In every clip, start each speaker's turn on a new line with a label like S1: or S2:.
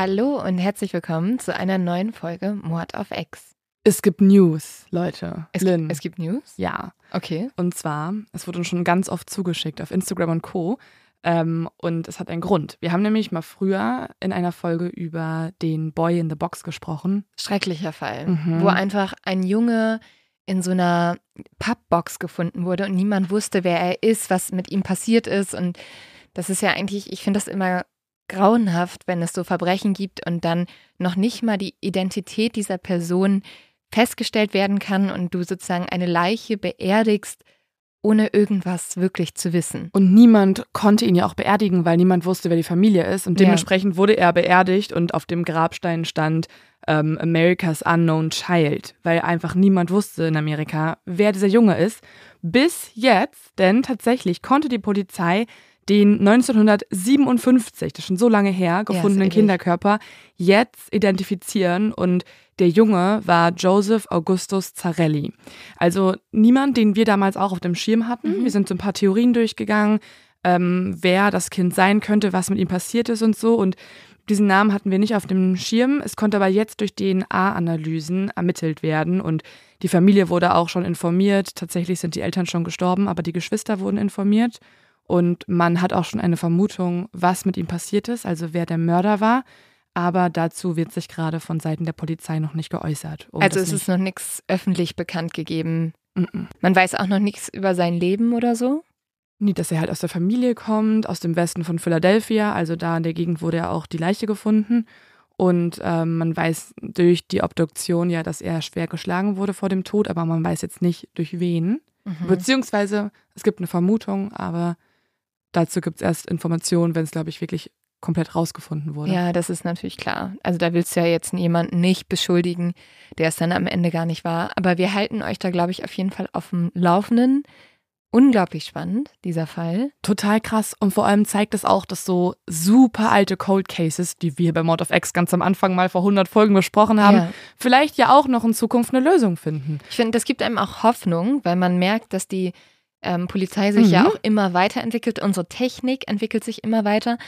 S1: Hallo!
S2: Und herzlich willkommen zu einer neuen Folge Mord auf Ex.
S1: Es gibt News, Leute.
S2: Es,
S1: Lynn.
S2: es gibt News?
S1: ja.
S2: Okay.
S1: Und zwar, es wurde uns schon ganz oft zugeschickt auf Instagram und Co. Ähm, und es hat einen Grund. Wir haben nämlich mal früher in einer Folge über den Boy in the Box gesprochen.
S2: Schrecklicher Fall,
S1: Mhm.
S2: wo einfach ein Junge in so einer Pappbox gefunden wurde und niemand wusste, wer er ist, was mit ihm passiert ist. Und das ist ja eigentlich, ich finde das immer grauenhaft, wenn es so Verbrechen gibt und dann noch nicht mal die Identität dieser Person festgestellt werden kann und du sozusagen eine Leiche beerdigst, ohne irgendwas wirklich zu wissen.
S1: Und niemand konnte ihn ja auch beerdigen, weil niemand wusste, wer die Familie ist. Und
S2: Ja.
S1: dementsprechend wurde er beerdigt und auf dem Grabstein stand ähm, America's Unknown Child, weil einfach niemand wusste in Amerika, wer dieser Junge ist. Bis jetzt, denn tatsächlich konnte die Polizei den 1957, das ist schon so lange her, gefundenen
S2: ewig.
S1: Kinderkörper jetzt identifizieren und der Junge war Joseph Augustus Zarelli. Also niemand, den wir damals auch auf dem Schirm hatten.
S2: Mhm.
S1: Wir sind so ein paar Theorien durchgegangen, ähm, wer das Kind sein könnte, was mit ihm passiert ist und so. Und diesen Namen hatten wir nicht auf dem Schirm. Es konnte aber jetzt durch DNA-Analysen ermittelt werden und die Familie wurde auch schon informiert. Tatsächlich sind die Eltern schon gestorben, aber die Geschwister wurden informiert. Und man hat auch schon eine Vermutung, was mit ihm passiert ist, also wer der Mörder war. Aber dazu wird sich gerade von Seiten der Polizei noch nicht geäußert. um
S2: also es ist noch nichts öffentlich bekannt gegeben.
S1: nicht- Mm-mm.
S2: Man weiß auch noch nichts über sein Leben oder so.
S1: Nie, dass er halt aus der Familie kommt, aus dem Westen von Philadelphia. Also da in der Gegend wurde ja auch die Leiche gefunden. Und ähm, man weiß durch die Obduktion ja, dass er schwer geschlagen wurde vor dem Tod, aber man weiß jetzt nicht durch wen.
S2: Mhm.
S1: Beziehungsweise es gibt eine Vermutung, aber dazu gibt es erst Informationen, wenn es, glaube ich, wirklich komplett rausgefunden wurde.
S2: Ja, das ist natürlich klar. Also da willst du ja jetzt jemanden nicht beschuldigen, der es dann am Ende gar nicht war. Aber wir halten euch da, glaube ich, auf jeden Fall auf dem Laufenden. Unglaublich spannend, dieser Fall.
S1: Total krass. Und vor allem zeigt es auch, dass so super alte Cold Cases, die wir bei Mord of X ganz am Anfang mal vor 100 Folgen besprochen haben,
S2: Ja.
S1: vielleicht ja auch noch in Zukunft eine Lösung finden.
S2: Ich finde, das gibt einem auch Hoffnung, weil man merkt, dass die ähm, Polizei sich ja
S1: Mhm.
S2: auch immer weiterentwickelt. Unsere Technik entwickelt sich immer weiter.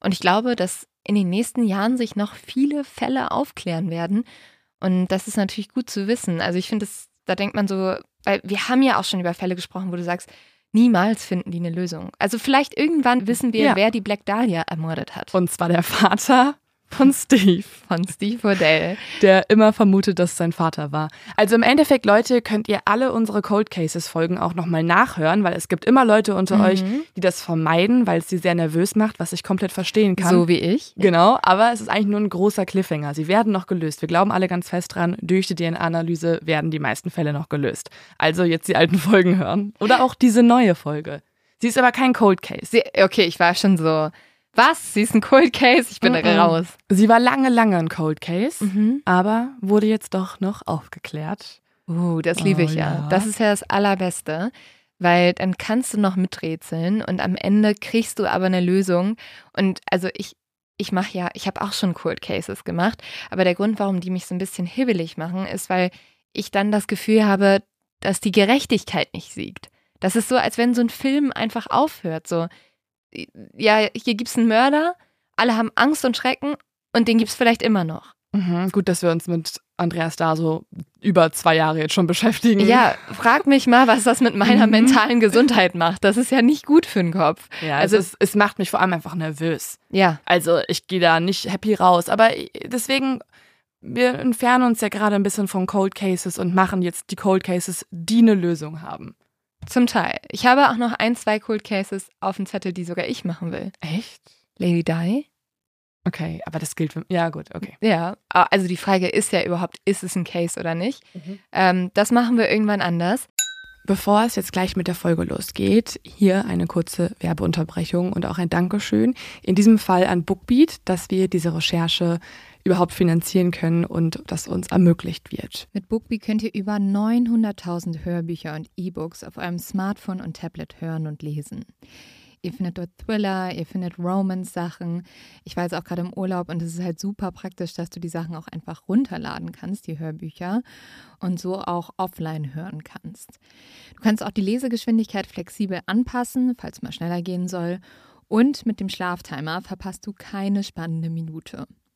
S2: Und ich glaube, dass in den nächsten Jahren sich noch viele Fälle aufklären werden. Und das ist natürlich gut zu wissen. Also ich finde, da denkt man so, weil wir haben ja auch schon über Fälle gesprochen, wo du sagst, niemals finden die eine Lösung. Also vielleicht irgendwann wissen wir,
S1: Ja.
S2: wer die Black Dahlia ermordet hat.
S1: Und zwar der Vater von Steve,
S2: Von Steve Odell.
S1: der immer vermutet, dass es sein Vater war. Also im Endeffekt, Leute, könnt ihr alle unsere Cold Cases Folgen auch nochmal nachhören, weil es gibt immer Leute unter
S2: Mhm.
S1: euch, die das vermeiden, weil es sie sehr nervös macht, was ich komplett verstehen kann.
S2: So wie ich.
S1: Genau, aber es ist eigentlich nur ein großer Cliffhanger. Sie werden noch gelöst. Wir glauben alle ganz fest dran, durch die DNA-Analyse werden die meisten Fälle noch gelöst. Also jetzt die alten Folgen hören. Oder auch diese neue Folge. Sie ist aber kein Cold Case.
S2: Sie, okay, ich war schon so, was? Sie ist ein Cold Case? Ich bin
S1: Mhm.
S2: raus.
S1: Sie war lange, lange ein Cold Case,
S2: Mhm.
S1: aber wurde jetzt doch noch aufgeklärt.
S2: Uh, das liebe
S1: Oh,
S2: ich ja.
S1: ja.
S2: Das ist ja das Allerbeste, weil dann kannst du noch miträtseln und am Ende kriegst du aber eine Lösung. Und also ich, ich mache ja, ich habe auch schon Cold Cases gemacht, aber der Grund, warum die mich so ein bisschen hibbelig machen, ist, weil ich dann das Gefühl habe, dass die Gerechtigkeit nicht siegt. Das ist so, als wenn so ein Film einfach aufhört. So, ja, hier gibt's einen Mörder, alle haben Angst und Schrecken und den gibt's vielleicht immer noch.
S1: Mhm, gut, dass wir uns mit Andreas da so über zwei Jahre jetzt schon beschäftigen.
S2: Ja, frag mich mal, was das mit meiner
S1: Mhm.
S2: mentalen Gesundheit macht. Das ist ja nicht gut für den Kopf.
S1: ja
S2: Also-
S1: also es, es macht mich vor allem einfach nervös.
S2: Ja,
S1: Also ich gehe da nicht happy raus. Aber deswegen, wir entfernen uns ja gerade ein bisschen von Cold Cases und machen jetzt die Cold Cases, die eine Lösung haben.
S2: Zum Teil. Ich habe auch noch ein, zwei Cold Cases auf dem Zettel, die sogar ich machen will.
S1: Echt?
S2: Lady Di?
S1: Okay, aber das gilt für. Ja, gut, okay.
S2: Ja, also die Frage ist ja überhaupt, ist es ein Case oder nicht?
S1: Mhm.
S2: Ähm, das machen wir irgendwann anders.
S1: Bevor es jetzt gleich mit der Folge losgeht, hier eine kurze Werbeunterbrechung und auch ein Dankeschön. In diesem Fall an Bookbeat, dass wir diese Recherche überhaupt finanzieren können und das uns ermöglicht wird.
S2: Mit Bookbee könnt ihr über 900.000 Hörbücher und E-Books auf eurem Smartphone und Tablet hören und lesen. Ihr findet dort Thriller, ihr findet Romance-Sachen. Ich war jetzt auch gerade im Urlaub und es ist halt super praktisch, dass du die Sachen auch einfach runterladen kannst, die Hörbücher, und so auch offline hören kannst. Du kannst auch die Lesegeschwindigkeit flexibel anpassen, falls mal schneller gehen soll. Und mit dem Schlaftimer verpasst du keine spannende Minute.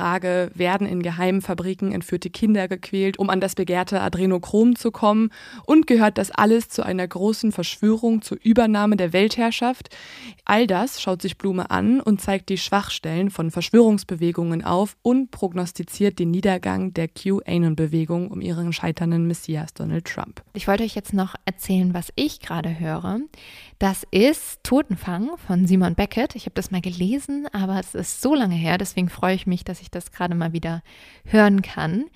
S1: Frage, werden in geheimen Fabriken entführte Kinder gequält, um an das begehrte Adrenochrom zu kommen? Und gehört das alles zu einer großen Verschwörung zur Übernahme der Weltherrschaft? All das schaut sich Blume an und zeigt die Schwachstellen von Verschwörungsbewegungen auf und prognostiziert den Niedergang der QAnon-Bewegung um ihren scheiternden Messias Donald Trump.
S2: Ich wollte euch jetzt noch erzählen, was ich gerade höre. Das ist Totenfang von Simon Beckett. Ich habe das mal gelesen, aber es ist so lange her, deswegen freue ich mich, dass ich das gerade mal wieder hören kann.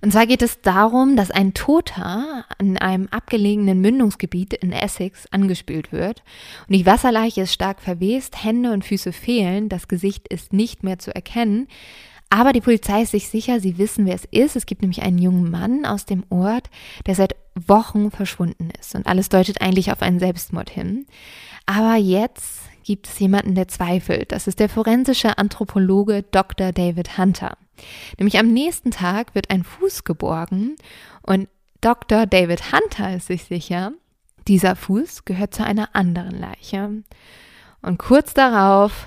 S2: Und zwar geht es darum, dass ein Toter an einem abgelegenen Mündungsgebiet in Essex angespült wird. Und die Wasserleiche ist stark verwest, Hände und Füße fehlen, das Gesicht ist nicht mehr zu erkennen. Aber die Polizei ist sich sicher, sie wissen, wer es ist. Es gibt nämlich einen jungen Mann aus dem Ort, der seit Wochen verschwunden ist. Und alles deutet eigentlich auf einen Selbstmord hin. Aber jetzt gibt es jemanden, der zweifelt. Das ist der forensische Anthropologe Dr. David Hunter. Nämlich am nächsten Tag wird ein Fuß geborgen und Dr. David Hunter ist sich sicher, dieser Fuß gehört zu einer anderen Leiche. Und kurz darauf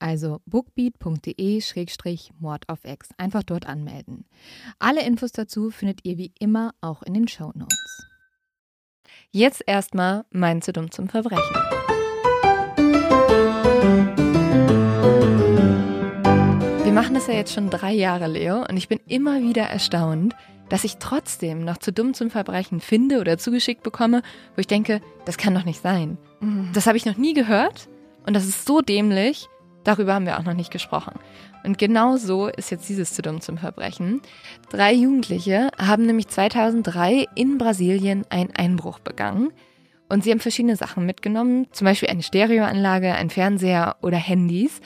S2: Also bookbeat.de-mord auf X. Einfach dort anmelden. Alle Infos dazu findet ihr wie immer auch in den Show Notes. Jetzt erstmal mein zu dumm zum Verbrechen. Wir machen das ja jetzt schon drei Jahre, Leo, und ich bin immer wieder erstaunt, dass ich trotzdem noch zu dumm zum Verbrechen finde oder zugeschickt bekomme, wo ich denke, das kann doch nicht sein. Mhm. Das habe ich noch nie gehört und das ist so dämlich Darüber haben wir auch noch nicht gesprochen. Und genau so ist jetzt dieses zu dumm zum Verbrechen. Drei Jugendliche haben nämlich 2003 in Brasilien einen Einbruch begangen. Und sie haben verschiedene Sachen mitgenommen, zum Beispiel eine Stereoanlage, ein Fernseher oder Handys.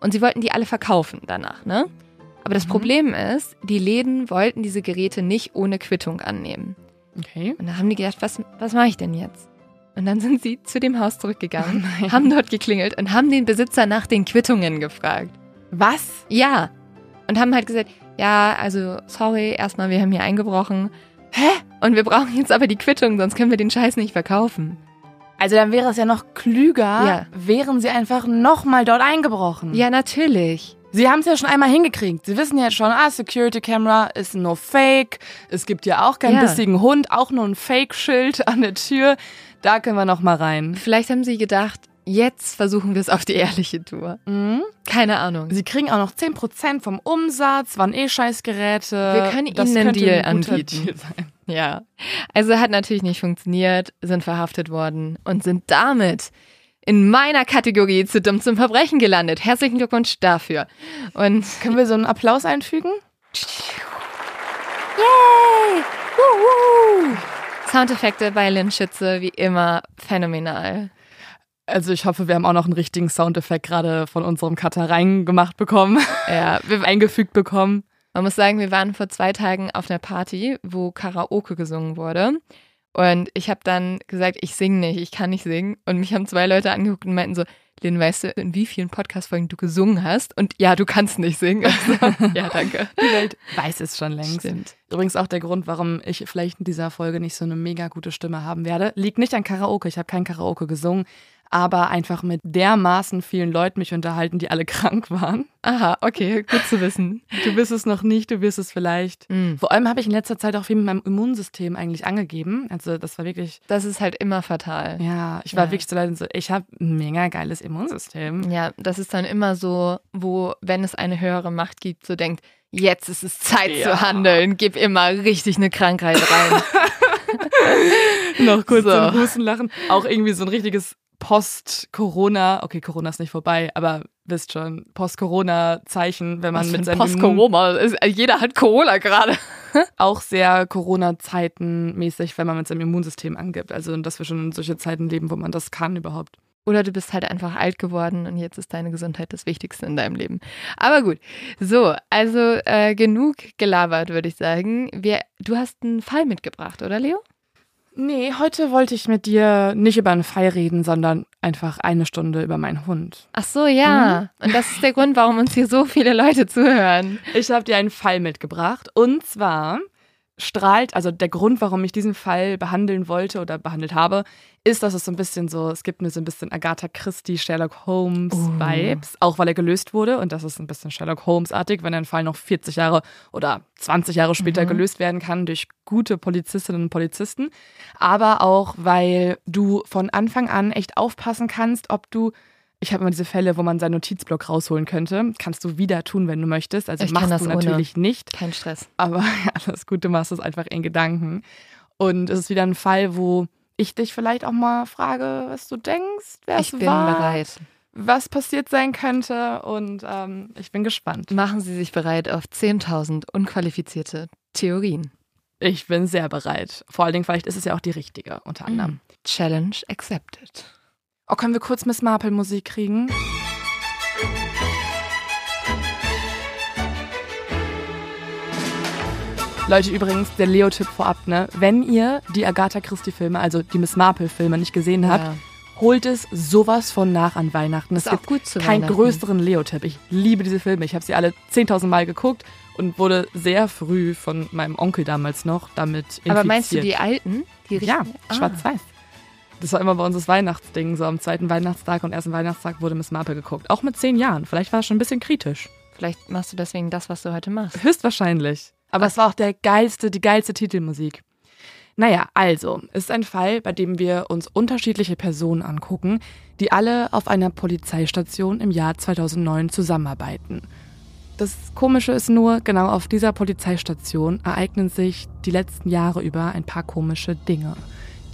S2: Und sie wollten die alle verkaufen danach, ne? Aber das mhm. Problem ist, die Läden wollten diese Geräte nicht ohne Quittung annehmen. Okay. Und da haben die gedacht, was, was mache ich denn jetzt? Und dann sind sie zu dem Haus zurückgegangen, oh haben dort geklingelt und haben den Besitzer nach den Quittungen gefragt.
S1: Was?
S2: Ja. Und haben halt gesagt, ja, also sorry, erstmal, wir haben hier eingebrochen. Hä? Und wir brauchen jetzt aber die Quittung, sonst können wir den Scheiß nicht verkaufen.
S1: Also dann wäre es ja noch klüger, ja. wären sie einfach nochmal dort eingebrochen.
S2: Ja, natürlich.
S1: Sie haben es ja schon einmal hingekriegt. Sie wissen jetzt schon, ah, Security Camera ist nur Fake. Es gibt ja auch keinen ja. bissigen Hund, auch nur ein Fake-Schild an der Tür. Da können wir noch mal rein.
S2: Vielleicht haben sie gedacht, jetzt versuchen wir es auf die ehrliche Tour. Mhm. Keine Ahnung.
S1: Sie kriegen auch noch 10% vom Umsatz, waren eh Scheißgeräte.
S2: Wir können ihnen einen Deal anbieten. Deal ja. Also hat natürlich nicht funktioniert, sind verhaftet worden und sind damit in meiner Kategorie zu dumm zum Verbrechen gelandet. Herzlichen Glückwunsch dafür. Und
S1: können wir so einen Applaus einfügen?
S2: Yay! Woo, Soundeffekte bei Lynn Schütze, wie immer, phänomenal.
S1: Also ich hoffe, wir haben auch noch einen richtigen Soundeffekt gerade von unserem Cutter reingemacht bekommen. Ja, wir haben eingefügt bekommen.
S2: Man muss sagen, wir waren vor zwei Tagen auf einer Party, wo Karaoke gesungen wurde. Und ich habe dann gesagt, ich singe nicht, ich kann nicht singen. Und mich haben zwei Leute angeguckt und meinten so, Lynn, weißt du, in wie vielen Podcast-Folgen du gesungen hast? Und ja, du kannst nicht singen. Also, ja, danke.
S1: Die Welt weiß es schon längst. Stimmt. Übrigens auch der Grund, warum ich vielleicht in dieser Folge nicht so eine mega gute Stimme haben werde, liegt nicht an Karaoke. Ich habe kein Karaoke gesungen, aber einfach mit dermaßen vielen Leuten mich unterhalten, die alle krank waren.
S2: Aha, okay, gut zu wissen.
S1: Du bist es noch nicht, du wirst es vielleicht.
S2: Mhm.
S1: Vor allem habe ich in letzter Zeit auch viel mit meinem Immunsystem eigentlich angegeben. Also das war wirklich,
S2: Das ist halt immer fatal.
S1: ja, ich war
S2: Ja.
S1: wirklich so leid und so, ich habe ein mega geiles Immunsystem.
S2: Ja, das ist dann immer so, wo, wenn es eine höhere Macht gibt, so denkt, jetzt ist es Zeit
S1: Ja.
S2: zu handeln, gib immer richtig eine Krankheit rein.
S1: noch kurz
S2: So.
S1: ein Husten lachen. Auch irgendwie so ein richtiges Post-Corona, okay, Corona ist nicht vorbei, aber wisst schon, Post-Corona-Zeichen, wenn man
S2: Was
S1: mit seinem
S2: Post-Corona. Ist- Jeder hat Corona gerade.
S1: auch sehr Corona-Zeiten mäßig, wenn man mit seinem Immunsystem angibt. Also, dass wir schon in solche Zeiten leben, wo man das kann überhaupt.
S2: Oder du bist halt einfach alt geworden und jetzt ist deine Gesundheit das Wichtigste in deinem Leben. Aber gut, so, also äh, genug gelabert, würde ich sagen. Wir, du hast einen Fall mitgebracht, oder Leo?
S1: Nee, heute wollte ich mit dir nicht über einen Fall reden, sondern einfach eine Stunde über meinen Hund.
S2: Ach so, ja. Und das ist der Grund, warum uns hier so viele Leute zuhören.
S1: Ich habe dir einen Fall mitgebracht. Und zwar strahlt, also der Grund, warum ich diesen Fall behandeln wollte oder behandelt habe, ist, dass es so ein bisschen so, es gibt mir so ein bisschen Agatha Christie, Sherlock Holmes
S2: Oh.
S1: Vibes, auch weil er gelöst wurde. Und das ist ein bisschen Sherlock Holmes-artig, wenn ein Fall noch 40 Jahre oder 20 Jahre später
S2: Mhm.
S1: gelöst werden kann durch gute Polizistinnen und Polizisten. Aber auch, weil du von Anfang an echt aufpassen kannst, ob du ich habe immer diese Fälle, wo man seinen Notizblock rausholen könnte. Kannst du wieder tun, wenn du möchtest. Also
S2: Ich
S1: machst
S2: das
S1: du
S2: ohne.
S1: natürlich nicht.
S2: Kein Stress.
S1: Aber alles gut, du machst es einfach in Gedanken. Und es ist wieder ein Fall, wo ich dich vielleicht auch mal frage, was du denkst, wer
S2: Ich
S1: es
S2: bin
S1: war,
S2: bereit.
S1: was passiert sein könnte. Und ähm, ich bin gespannt.
S2: Machen Sie sich bereit auf 10.000 unqualifizierte Theorien.
S1: Ich bin sehr bereit. Vor allen Dingen, vielleicht ist es ja auch die richtige, unter anderem.
S2: Challenge accepted.
S1: Oh, können wir kurz Miss Marple Musik kriegen? Leute, übrigens, der Leo-Tipp vorab, ne? Wenn ihr die Agatha Christie-Filme, also die Miss Marple-Filme nicht gesehen habt,
S2: Ja.
S1: holt es sowas von nach an Weihnachten. Es
S2: Ist auch
S1: gibt
S2: gut zu
S1: keinen größeren Leo-Tipp. Ich liebe diese Filme. Ich habe sie alle 10.000 Mal geguckt und wurde sehr früh von meinem Onkel damals noch damit infiziert.
S2: Aber meinst du die alten? Die
S1: Ja?
S2: Ah.
S1: Das war immer bei uns das Weihnachtsding. So am zweiten Weihnachtstag und ersten Weihnachtstag wurde Miss Marple geguckt. Auch mit zehn Jahren. Vielleicht war es schon ein bisschen kritisch.
S2: Vielleicht machst du deswegen das, was du heute machst.
S1: Höchstwahrscheinlich. Aber es war auch der geilste, die geilste Titelmusik. Naja, also, es ist ein Fall, bei dem wir uns unterschiedliche Personen angucken, die alle auf einer Polizeistation im Jahr 2009 zusammenarbeiten. Das Komische ist nur, genau auf dieser Polizeistation ereignen sich die letzten Jahre über ein paar komische Dinge,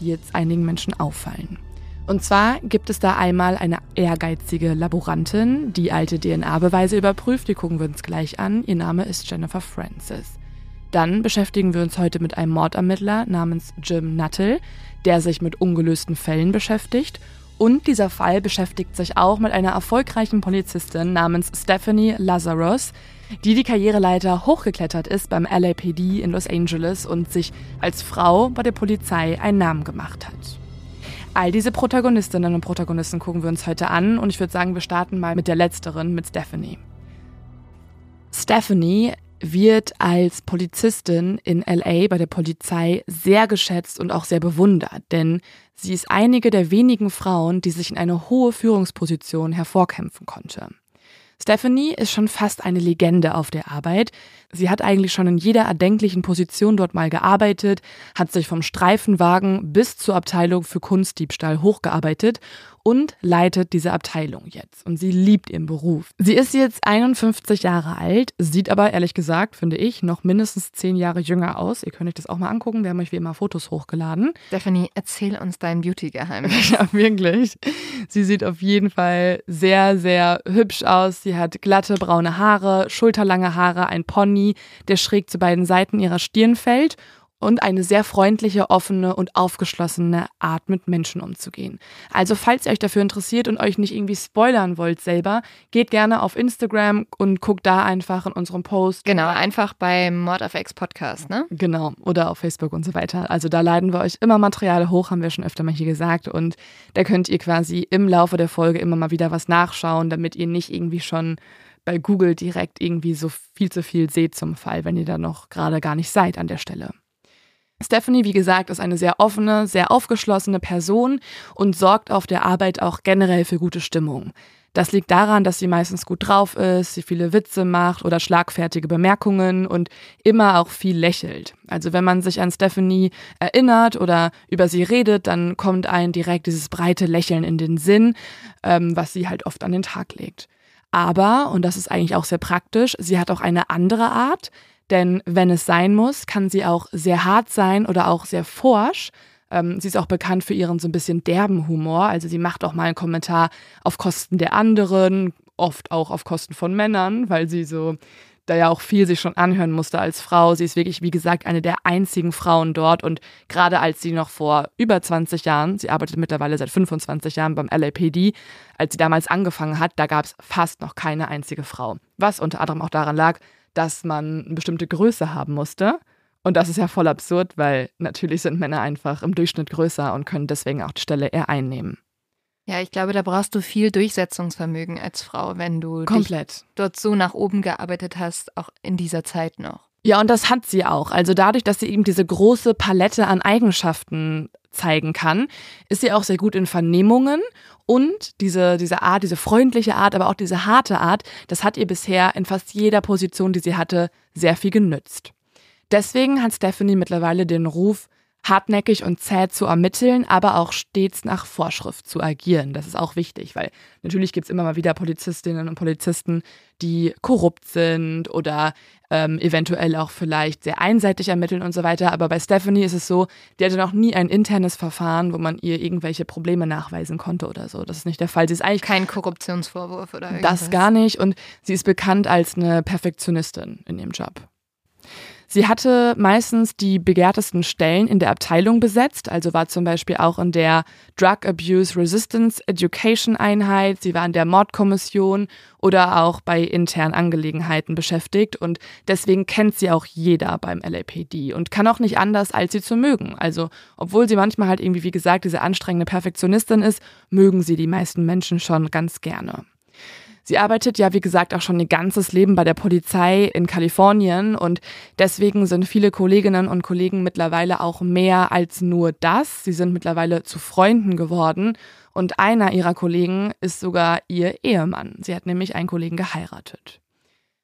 S1: die jetzt einigen Menschen auffallen. Und zwar gibt es da einmal eine ehrgeizige Laborantin, die alte DNA-Beweise überprüft, die gucken wir uns gleich an. Ihr Name ist Jennifer Francis. Dann beschäftigen wir uns heute mit einem Mordermittler namens Jim Nuttall, der sich mit ungelösten Fällen beschäftigt. Und dieser Fall beschäftigt sich auch mit einer erfolgreichen Polizistin namens Stephanie Lazarus, die die Karriereleiter hochgeklettert ist beim LAPD in Los Angeles und sich als Frau bei der Polizei einen Namen gemacht hat. All diese Protagonistinnen und Protagonisten gucken wir uns heute an und ich würde sagen, wir starten mal mit der letzteren, mit Stephanie. Stephanie wird als Polizistin in LA bei der Polizei sehr geschätzt und auch sehr bewundert, denn sie ist einige der wenigen Frauen, die sich in eine hohe Führungsposition hervorkämpfen konnte. Stephanie ist schon fast eine Legende auf der Arbeit. Sie hat eigentlich schon in jeder erdenklichen Position dort mal gearbeitet, hat sich vom Streifenwagen bis zur Abteilung für Kunstdiebstahl hochgearbeitet und leitet diese Abteilung jetzt. Und sie liebt ihren Beruf. Sie ist jetzt 51 Jahre alt, sieht aber ehrlich gesagt, finde ich, noch mindestens 10 Jahre jünger aus. Ihr könnt euch das auch mal angucken. Wir haben euch wie immer Fotos hochgeladen.
S2: Stephanie, erzähl uns dein Beauty-Geheimnis.
S1: Ja, wirklich. Sie sieht auf jeden Fall sehr, sehr hübsch aus. Sie hat glatte braune Haare, schulterlange Haare, ein Pony, der schräg zu beiden Seiten ihrer Stirn fällt und eine sehr freundliche, offene und aufgeschlossene Art, mit Menschen umzugehen. Also, falls ihr euch dafür interessiert und euch nicht irgendwie spoilern wollt selber, geht gerne auf Instagram und guckt da einfach in unserem Post.
S2: Genau, einfach beim Mord of X Podcast, ne?
S1: Genau, oder auf Facebook und so weiter. Also da laden wir euch immer Material hoch, haben wir schon öfter mal hier gesagt. Und da könnt ihr quasi im Laufe der Folge immer mal wieder was nachschauen, damit ihr nicht irgendwie schon bei Google direkt irgendwie so viel zu viel seht zum Fall, wenn ihr da noch gerade gar nicht seid an der Stelle. Stephanie, wie gesagt, ist eine sehr offene, sehr aufgeschlossene Person und sorgt auf der Arbeit auch generell für gute Stimmung. Das liegt daran, dass sie meistens gut drauf ist, sie viele Witze macht oder schlagfertige Bemerkungen und immer auch viel lächelt. Also wenn man sich an Stephanie erinnert oder über sie redet, dann kommt ein direkt dieses breite Lächeln in den Sinn, ähm, was sie halt oft an den Tag legt. Aber, und das ist eigentlich auch sehr praktisch, sie hat auch eine andere Art, denn wenn es sein muss, kann sie auch sehr hart sein oder auch sehr forsch. Ähm, sie ist auch bekannt für ihren so ein bisschen derben Humor. Also sie macht auch mal einen Kommentar auf Kosten der anderen, oft auch auf Kosten von Männern, weil sie so da ja auch viel sich schon anhören musste als Frau. Sie ist wirklich, wie gesagt, eine der einzigen Frauen dort und gerade als sie noch vor über 20 Jahren, sie arbeitet mittlerweile seit 25 Jahren beim LAPD, als sie damals angefangen hat, da gab es fast noch keine einzige Frau. Was unter anderem auch daran lag, dass man eine bestimmte Größe haben musste. Und das ist ja voll absurd, weil natürlich sind Männer einfach im Durchschnitt größer und können deswegen auch die Stelle eher einnehmen.
S2: Ja, ich glaube, da brauchst du viel Durchsetzungsvermögen als Frau, wenn du
S1: Komplett.
S2: dort so nach oben gearbeitet hast, auch in dieser Zeit noch.
S1: Ja, und das hat sie auch. Also dadurch, dass sie eben diese große Palette an Eigenschaften zeigen kann, ist sie auch sehr gut in Vernehmungen und diese, diese Art, diese freundliche Art, aber auch diese harte Art, das hat ihr bisher in fast jeder Position, die sie hatte, sehr viel genützt. Deswegen hat Stephanie mittlerweile den Ruf, hartnäckig und zäh zu ermitteln, aber auch stets nach Vorschrift zu agieren. Das ist auch wichtig, weil natürlich gibt es immer mal wieder Polizistinnen und Polizisten, die korrupt sind oder ähm, eventuell auch vielleicht sehr einseitig ermitteln und so weiter. Aber bei Stephanie ist es so, die hatte noch nie ein internes Verfahren, wo man ihr irgendwelche Probleme nachweisen konnte oder so. Das ist nicht der Fall. Sie ist eigentlich
S2: kein Korruptionsvorwurf oder irgendwas.
S1: Das gar nicht und sie ist bekannt als eine Perfektionistin in ihrem Job. Sie hatte meistens die begehrtesten Stellen in der Abteilung besetzt, also war zum Beispiel auch in der Drug Abuse Resistance Education Einheit, sie war in der Mordkommission oder auch bei internen Angelegenheiten beschäftigt und deswegen kennt sie auch jeder beim LAPD und kann auch nicht anders, als sie zu mögen. Also, obwohl sie manchmal halt irgendwie, wie gesagt, diese anstrengende Perfektionistin ist, mögen sie die meisten Menschen schon ganz gerne. Sie arbeitet ja, wie gesagt, auch schon ihr ganzes Leben bei der Polizei in Kalifornien und deswegen sind viele Kolleginnen und Kollegen mittlerweile auch mehr als nur das. Sie sind mittlerweile zu Freunden geworden und einer ihrer Kollegen ist sogar ihr Ehemann. Sie hat nämlich einen Kollegen geheiratet.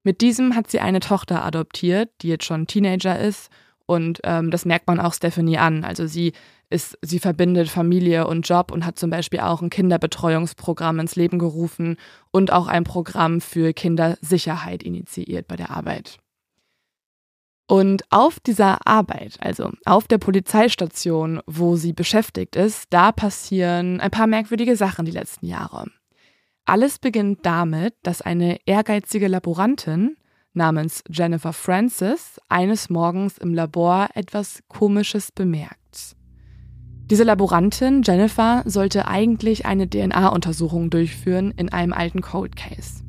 S1: Mit diesem hat sie eine Tochter adoptiert, die jetzt schon Teenager ist und ähm, das merkt man auch Stephanie an. Also sie ist, sie verbindet Familie und Job und hat zum Beispiel auch ein Kinderbetreuungsprogramm ins Leben gerufen und auch ein Programm für Kindersicherheit initiiert bei der Arbeit. Und auf dieser Arbeit, also auf der Polizeistation, wo sie beschäftigt ist, da passieren ein paar merkwürdige Sachen die letzten Jahre. Alles beginnt damit, dass eine ehrgeizige Laborantin namens Jennifer Francis eines Morgens im Labor etwas Komisches bemerkt. Diese Laborantin, Jennifer, sollte eigentlich eine DNA-Untersuchung durchführen in einem alten Cold Case.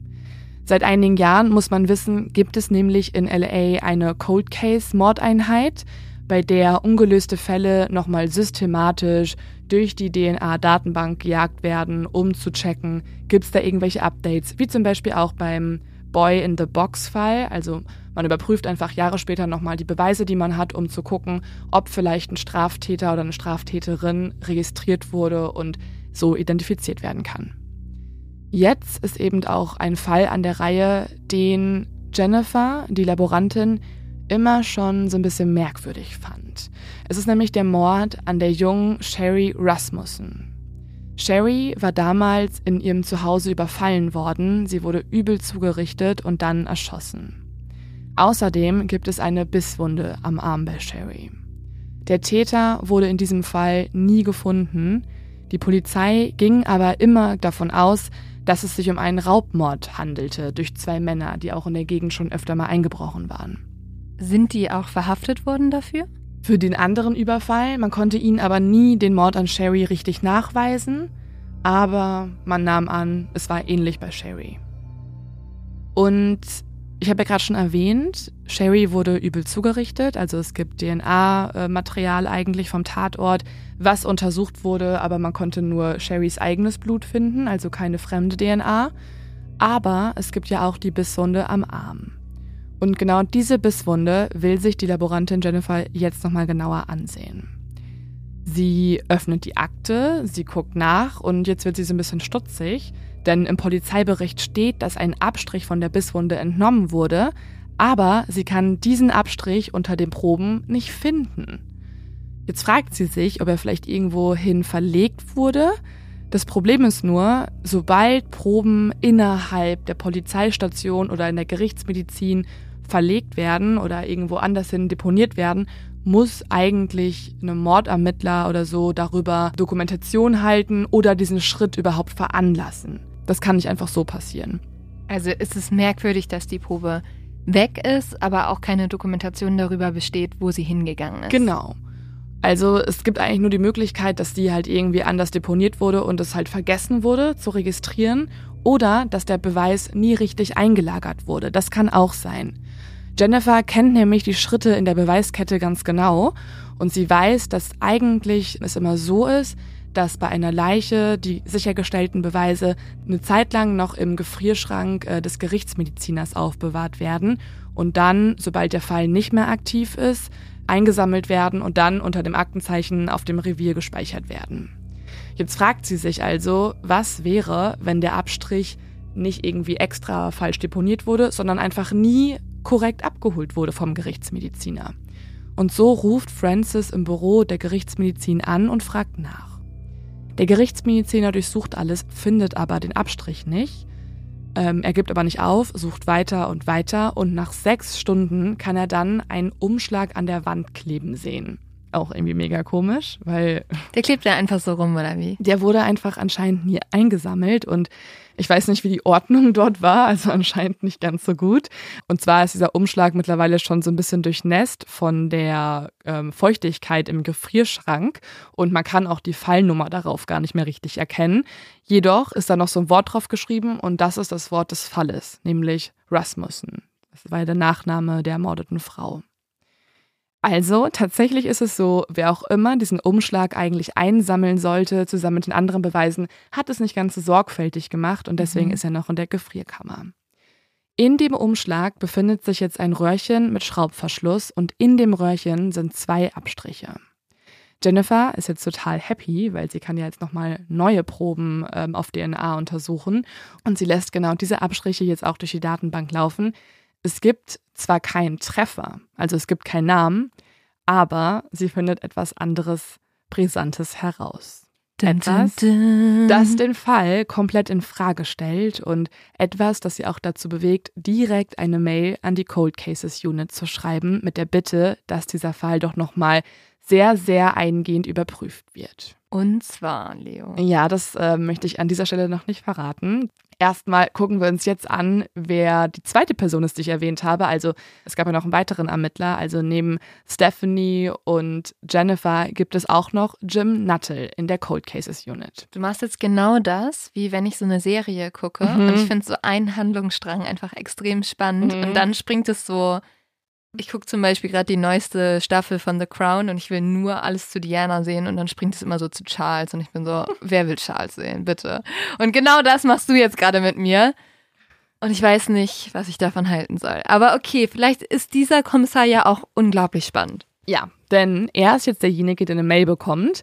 S1: Seit einigen Jahren muss man wissen, gibt es nämlich in LA eine Cold Case Mordeinheit, bei der ungelöste Fälle nochmal systematisch durch die DNA-Datenbank gejagt werden, um zu checken, gibt es da irgendwelche Updates, wie zum Beispiel auch beim Boy in the Box Fall. Also man überprüft einfach Jahre später nochmal die Beweise, die man hat, um zu gucken, ob vielleicht ein Straftäter oder eine Straftäterin registriert wurde und so identifiziert werden kann. Jetzt ist eben auch ein Fall an der Reihe, den Jennifer, die Laborantin, immer schon so ein bisschen merkwürdig fand. Es ist nämlich der Mord an der jungen Sherry Rasmussen. Sherry war damals in ihrem Zuhause überfallen worden, sie wurde übel zugerichtet und dann erschossen. Außerdem gibt es eine Bisswunde am Arm bei Sherry. Der Täter wurde in diesem Fall nie gefunden, die Polizei ging aber immer davon aus, dass es sich um einen Raubmord handelte durch zwei Männer, die auch in der Gegend schon öfter mal eingebrochen waren.
S2: Sind die auch verhaftet worden dafür?
S1: Für den anderen Überfall, man konnte ihnen aber nie den Mord an Sherry richtig nachweisen, aber man nahm an, es war ähnlich bei Sherry. Und ich habe ja gerade schon erwähnt, Sherry wurde übel zugerichtet, also es gibt DNA-Material eigentlich vom Tatort, was untersucht wurde, aber man konnte nur Sherrys eigenes Blut finden, also keine fremde DNA. Aber es gibt ja auch die Bisswunde am Arm. Und genau diese Bisswunde will sich die Laborantin Jennifer jetzt nochmal genauer ansehen. Sie öffnet die Akte, sie guckt nach und jetzt wird sie so ein bisschen stutzig, denn im Polizeibericht steht, dass ein Abstrich von der Bisswunde entnommen wurde, aber sie kann diesen Abstrich unter den Proben nicht finden. Jetzt fragt sie sich, ob er vielleicht irgendwohin verlegt wurde. Das Problem ist nur, sobald Proben innerhalb der Polizeistation oder in der Gerichtsmedizin verlegt werden oder irgendwo anders hin deponiert werden, muss eigentlich ein Mordermittler oder so darüber Dokumentation halten oder diesen Schritt überhaupt veranlassen. Das kann nicht einfach so passieren.
S2: Also ist es merkwürdig, dass die Probe weg ist, aber auch keine Dokumentation darüber besteht, wo sie hingegangen ist.
S1: Genau. Also es gibt eigentlich nur die Möglichkeit, dass die halt irgendwie anders deponiert wurde und es halt vergessen wurde zu registrieren oder dass der Beweis nie richtig eingelagert wurde. Das kann auch sein. Jennifer kennt nämlich die Schritte in der Beweiskette ganz genau und sie weiß, dass eigentlich es immer so ist, dass bei einer Leiche die sichergestellten Beweise eine Zeit lang noch im Gefrierschrank äh, des Gerichtsmediziners aufbewahrt werden und dann, sobald der Fall nicht mehr aktiv ist, eingesammelt werden und dann unter dem Aktenzeichen auf dem Revier gespeichert werden. Jetzt fragt sie sich also, was wäre, wenn der Abstrich nicht irgendwie extra falsch deponiert wurde, sondern einfach nie korrekt abgeholt wurde vom Gerichtsmediziner. Und so ruft Francis im Büro der Gerichtsmedizin an und fragt nach. Der Gerichtsmediziner durchsucht alles, findet aber den Abstrich nicht. Ähm, er gibt aber nicht auf, sucht weiter und weiter und nach sechs Stunden kann er dann einen Umschlag an der Wand kleben sehen. Auch irgendwie mega komisch, weil.
S2: Der klebt ja einfach so rum, oder wie?
S1: Der wurde einfach anscheinend nie eingesammelt und ich weiß nicht, wie die Ordnung dort war, also anscheinend nicht ganz so gut. Und zwar ist dieser Umschlag mittlerweile schon so ein bisschen durchnässt von der ähm, Feuchtigkeit im Gefrierschrank und man kann auch die Fallnummer darauf gar nicht mehr richtig erkennen. Jedoch ist da noch so ein Wort drauf geschrieben und das ist das Wort des Falles, nämlich Rasmussen. Das war der Nachname der ermordeten Frau. Also tatsächlich ist es so, wer auch immer diesen Umschlag eigentlich einsammeln sollte, zusammen mit den anderen Beweisen, hat es nicht ganz so sorgfältig gemacht und deswegen mhm. ist er noch in der Gefrierkammer. In dem Umschlag befindet sich jetzt ein Röhrchen mit Schraubverschluss und in dem Röhrchen sind zwei Abstriche. Jennifer ist jetzt total happy, weil sie kann ja jetzt nochmal neue Proben ähm, auf DNA untersuchen und sie lässt genau diese Abstriche jetzt auch durch die Datenbank laufen, es gibt zwar keinen Treffer, also es gibt keinen Namen, aber sie findet etwas anderes Brisantes heraus. Etwas, das den Fall komplett in Frage stellt und etwas, das sie auch dazu bewegt, direkt eine Mail an die Cold Cases Unit zu schreiben mit der Bitte, dass dieser Fall doch nochmal sehr, sehr eingehend überprüft wird.
S2: Und zwar, Leo.
S1: Ja, das äh, möchte ich an dieser Stelle noch nicht verraten. Erstmal gucken wir uns jetzt an, wer die zweite Person ist, die ich erwähnt habe. Also es gab ja noch einen weiteren Ermittler. Also neben Stephanie und Jennifer gibt es auch noch Jim Nuttall in der Cold Cases Unit.
S2: Du machst jetzt genau das, wie wenn ich so eine Serie gucke. Mhm. Und ich finde so einen Handlungsstrang einfach extrem spannend. Mhm. Und dann springt es so ich gucke zum Beispiel gerade die neueste Staffel von The Crown und ich will nur alles zu Diana sehen und dann springt es immer so zu Charles und ich bin so, wer will Charles sehen, bitte? Und genau das machst du jetzt gerade mit mir. Und ich weiß nicht, was ich davon halten soll. Aber okay, vielleicht ist dieser Kommissar ja auch unglaublich spannend.
S1: Ja, denn er ist jetzt derjenige, der eine Mail bekommt.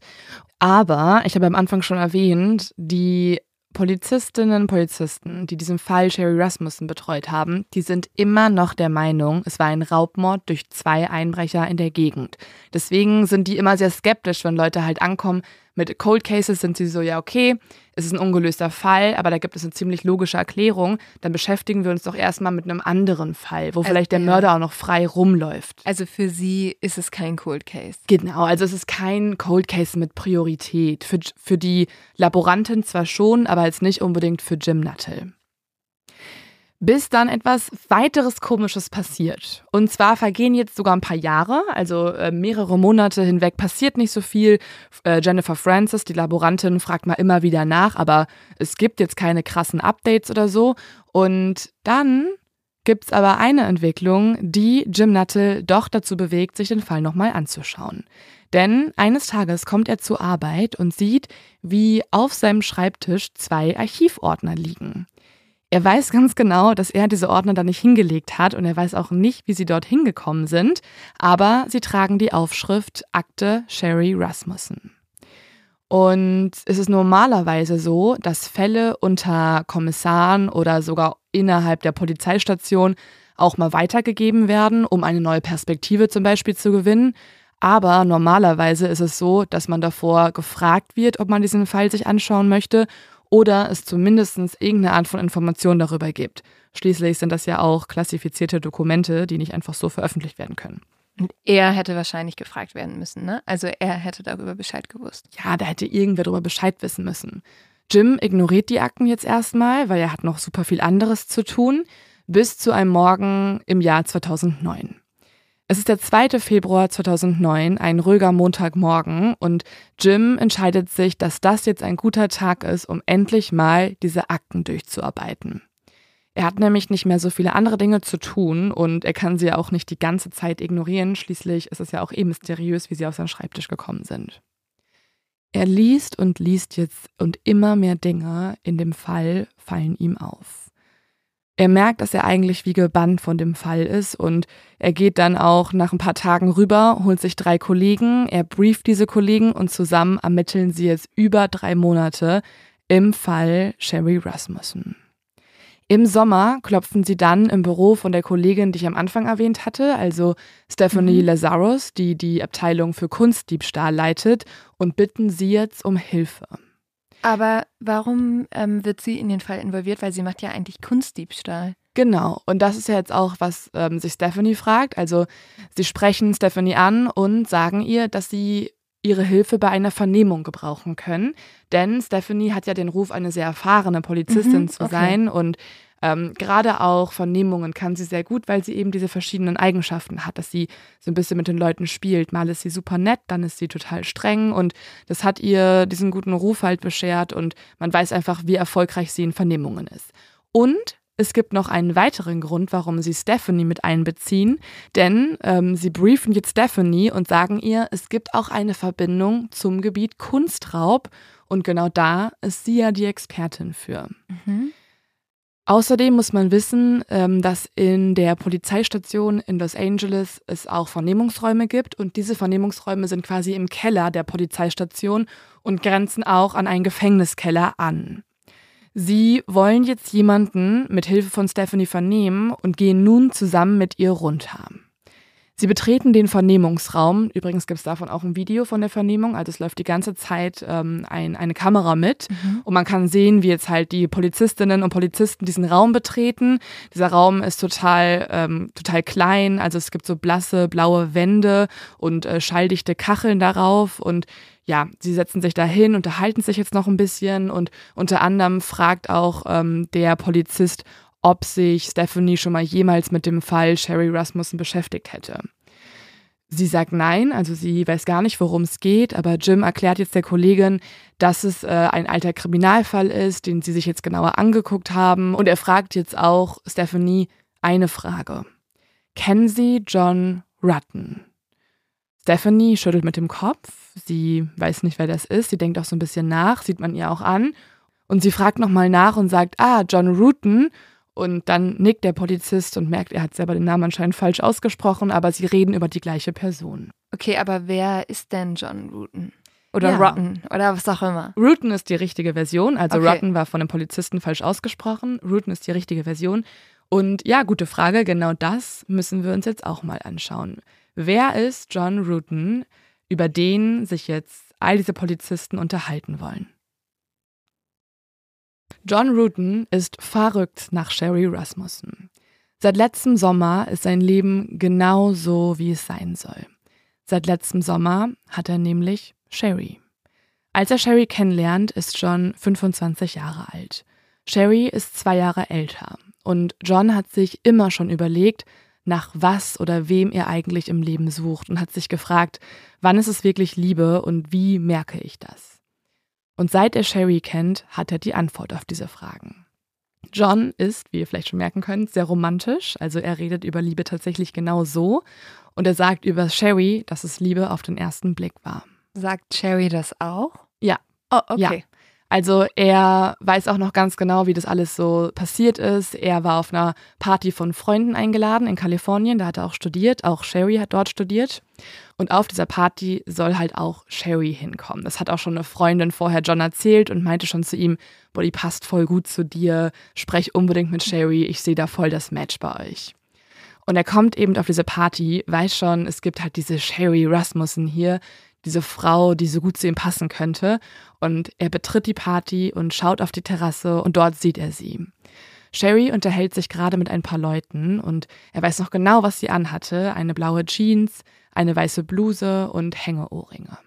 S1: Aber ich habe am Anfang schon erwähnt, die Polizistinnen und Polizisten, die diesen Fall Sherry Rasmussen betreut haben, die sind immer noch der Meinung, es war ein Raubmord durch zwei Einbrecher in der Gegend. Deswegen sind die immer sehr skeptisch, wenn Leute halt ankommen mit Cold Cases sind sie so, ja, okay, es ist ein ungelöster Fall, aber da gibt es eine ziemlich logische Erklärung. Dann beschäftigen wir uns doch erstmal mit einem anderen Fall, wo also, vielleicht der Mörder auch noch frei rumläuft.
S2: Also für sie ist es kein Cold Case.
S1: Genau, also es ist kein Cold Case mit Priorität. Für, für die Laborantin zwar schon, aber jetzt nicht unbedingt für Jim Nuttall bis dann etwas weiteres Komisches passiert. Und zwar vergehen jetzt sogar ein paar Jahre, also äh, mehrere Monate hinweg passiert nicht so viel. Äh, Jennifer Francis, die Laborantin, fragt mal immer wieder nach, aber es gibt jetzt keine krassen Updates oder so. Und dann gibt es aber eine Entwicklung, die Jim Nuttall doch dazu bewegt, sich den Fall nochmal anzuschauen. Denn eines Tages kommt er zur Arbeit und sieht, wie auf seinem Schreibtisch zwei Archivordner liegen. Er weiß ganz genau, dass er diese Ordner da nicht hingelegt hat und er weiß auch nicht, wie sie dort hingekommen sind, aber sie tragen die Aufschrift Akte Sherry Rasmussen. Und es ist normalerweise so, dass Fälle unter Kommissaren oder sogar innerhalb der Polizeistation auch mal weitergegeben werden, um eine neue Perspektive zum Beispiel zu gewinnen. Aber normalerweise ist es so, dass man davor gefragt wird, ob man diesen Fall sich anschauen möchte oder es zumindest irgendeine Art von Information darüber gibt. Schließlich sind das ja auch klassifizierte Dokumente, die nicht einfach so veröffentlicht werden können.
S2: Und er hätte wahrscheinlich gefragt werden müssen, ne? Also er hätte darüber Bescheid gewusst.
S1: Ja, da hätte irgendwer darüber Bescheid wissen müssen. Jim ignoriert die Akten jetzt erstmal, weil er hat noch super viel anderes zu tun, bis zu einem Morgen im Jahr 2009. Es ist der 2. Februar 2009, ein ruhiger Montagmorgen und Jim entscheidet sich, dass das jetzt ein guter Tag ist, um endlich mal diese Akten durchzuarbeiten. Er hat nämlich nicht mehr so viele andere Dinge zu tun und er kann sie auch nicht die ganze Zeit ignorieren. Schließlich ist es ja auch eh mysteriös, wie sie auf seinen Schreibtisch gekommen sind. Er liest und liest jetzt und immer mehr Dinge in dem Fall fallen ihm auf. Er merkt, dass er eigentlich wie gebannt von dem Fall ist und er geht dann auch nach ein paar Tagen rüber, holt sich drei Kollegen, er brieft diese Kollegen und zusammen ermitteln sie jetzt über drei Monate im Fall Sherry Rasmussen. Im Sommer klopfen sie dann im Büro von der Kollegin, die ich am Anfang erwähnt hatte, also Stephanie mhm. Lazarus, die die Abteilung für Kunstdiebstahl leitet, und bitten sie jetzt um Hilfe.
S2: Aber warum ähm, wird sie in den Fall involviert? Weil sie macht ja eigentlich Kunstdiebstahl.
S1: Genau, und das ist ja jetzt auch, was ähm, sich Stephanie fragt. Also sie sprechen Stephanie an und sagen ihr, dass sie ihre Hilfe bei einer Vernehmung gebrauchen können. Denn Stephanie hat ja den Ruf, eine sehr erfahrene Polizistin mhm, zu okay. sein und ähm, Gerade auch Vernehmungen kann sie sehr gut, weil sie eben diese verschiedenen Eigenschaften hat, dass sie so ein bisschen mit den Leuten spielt. Mal ist sie super nett, dann ist sie total streng und das hat ihr diesen guten Ruf halt beschert und man weiß einfach, wie erfolgreich sie in Vernehmungen ist. Und es gibt noch einen weiteren Grund, warum sie Stephanie mit einbeziehen, denn ähm, sie briefen jetzt Stephanie und sagen ihr, es gibt auch eine Verbindung zum Gebiet Kunstraub und genau da ist sie ja die Expertin für. Mhm. Außerdem muss man wissen, ähm, dass in der Polizeistation in Los Angeles es auch Vernehmungsräume gibt und diese Vernehmungsräume sind quasi im Keller der Polizeistation und grenzen auch an einen Gefängniskeller an. Sie wollen jetzt jemanden mit Hilfe von Stephanie vernehmen und gehen nun zusammen mit ihr runter. Sie betreten den Vernehmungsraum. Übrigens gibt es davon auch ein Video von der Vernehmung. Also es läuft die ganze Zeit ähm, ein, eine Kamera mit mhm. und man kann sehen, wie jetzt halt die Polizistinnen und Polizisten diesen Raum betreten. Dieser Raum ist total, ähm, total klein. Also es gibt so blasse, blaue Wände und äh, schalldichte Kacheln darauf und ja, sie setzen sich da hin, unterhalten sich jetzt noch ein bisschen und unter anderem fragt auch ähm, der Polizist, ob sich Stephanie schon mal jemals mit dem Fall Sherry Rasmussen beschäftigt hätte. Sie sagt nein, also sie weiß gar nicht, worum es geht, aber Jim erklärt jetzt der Kollegin, dass es äh, ein alter Kriminalfall ist, den sie sich jetzt genauer angeguckt haben. Und er fragt jetzt auch Stephanie eine Frage. Kennen Sie John Rutten? Stephanie schüttelt mit dem Kopf. Sie weiß nicht, wer das ist. Sie denkt auch so ein bisschen nach, sieht man ihr auch an. Und sie fragt nochmal nach und sagt, ah, John Rutten. Und dann nickt der Polizist und merkt, er hat selber den Namen anscheinend falsch ausgesprochen, aber sie reden über die gleiche Person.
S2: Okay, aber wer ist denn John Rutten? Oder ja. Rotten oder was auch immer.
S1: Rutten ist die richtige Version. Also okay. Rotten war von dem Polizisten falsch ausgesprochen. Rutten ist die richtige Version. Und ja, gute Frage. Genau das müssen wir uns jetzt auch mal anschauen. Wer ist John Rutten, über den sich jetzt all diese Polizisten unterhalten wollen? John Rutten ist verrückt nach Sherry Rasmussen. Seit letztem Sommer ist sein Leben genau so, wie es sein soll. Seit letztem Sommer hat er nämlich Sherry. Als er Sherry kennenlernt, ist John 25 Jahre alt. Sherry ist zwei Jahre älter und John hat sich immer schon überlegt, nach was oder wem er eigentlich im Leben sucht und hat sich gefragt, wann ist es wirklich Liebe und wie merke ich das? Und seit er Sherry kennt, hat er die Antwort auf diese Fragen. John ist, wie ihr vielleicht schon merken könnt, sehr romantisch. Also er redet über Liebe tatsächlich genau so. Und er sagt über Sherry, dass es Liebe auf den ersten Blick war.
S2: Sagt Sherry das auch?
S1: Ja.
S2: Oh, okay. Ja.
S1: Also er weiß auch noch ganz genau, wie das alles so passiert ist. Er war auf einer Party von Freunden eingeladen in Kalifornien, da hat er auch studiert, auch Sherry hat dort studiert. Und auf dieser Party soll halt auch Sherry hinkommen. Das hat auch schon eine Freundin vorher John erzählt und meinte schon zu ihm, boah, die passt voll gut zu dir, sprech unbedingt mit Sherry, ich sehe da voll das Match bei euch. Und er kommt eben auf diese Party, weiß schon, es gibt halt diese Sherry Rasmussen hier, diese Frau, die so gut zu ihm passen könnte. Und er betritt die Party und schaut auf die Terrasse und dort sieht er sie. Sherry unterhält sich gerade mit ein paar Leuten und er weiß noch genau, was sie anhatte. Eine blaue Jeans, eine weiße Bluse und Hängeohrringe.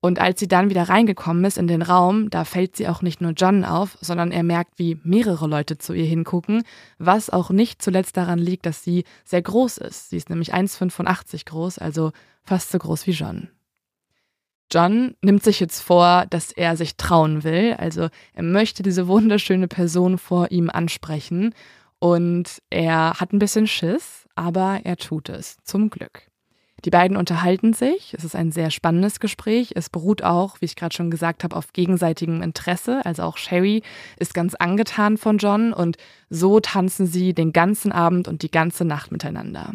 S1: Und als sie dann wieder reingekommen ist in den Raum, da fällt sie auch nicht nur John auf, sondern er merkt, wie mehrere Leute zu ihr hingucken, was auch nicht zuletzt daran liegt, dass sie sehr groß ist. Sie ist nämlich 1,85 groß, also fast so groß wie John. John nimmt sich jetzt vor, dass er sich trauen will. Also er möchte diese wunderschöne Person vor ihm ansprechen. Und er hat ein bisschen Schiss, aber er tut es, zum Glück. Die beiden unterhalten sich. Es ist ein sehr spannendes Gespräch. Es beruht auch, wie ich gerade schon gesagt habe, auf gegenseitigem Interesse. Also auch Sherry ist ganz angetan von John und so tanzen sie den ganzen Abend und die ganze Nacht miteinander.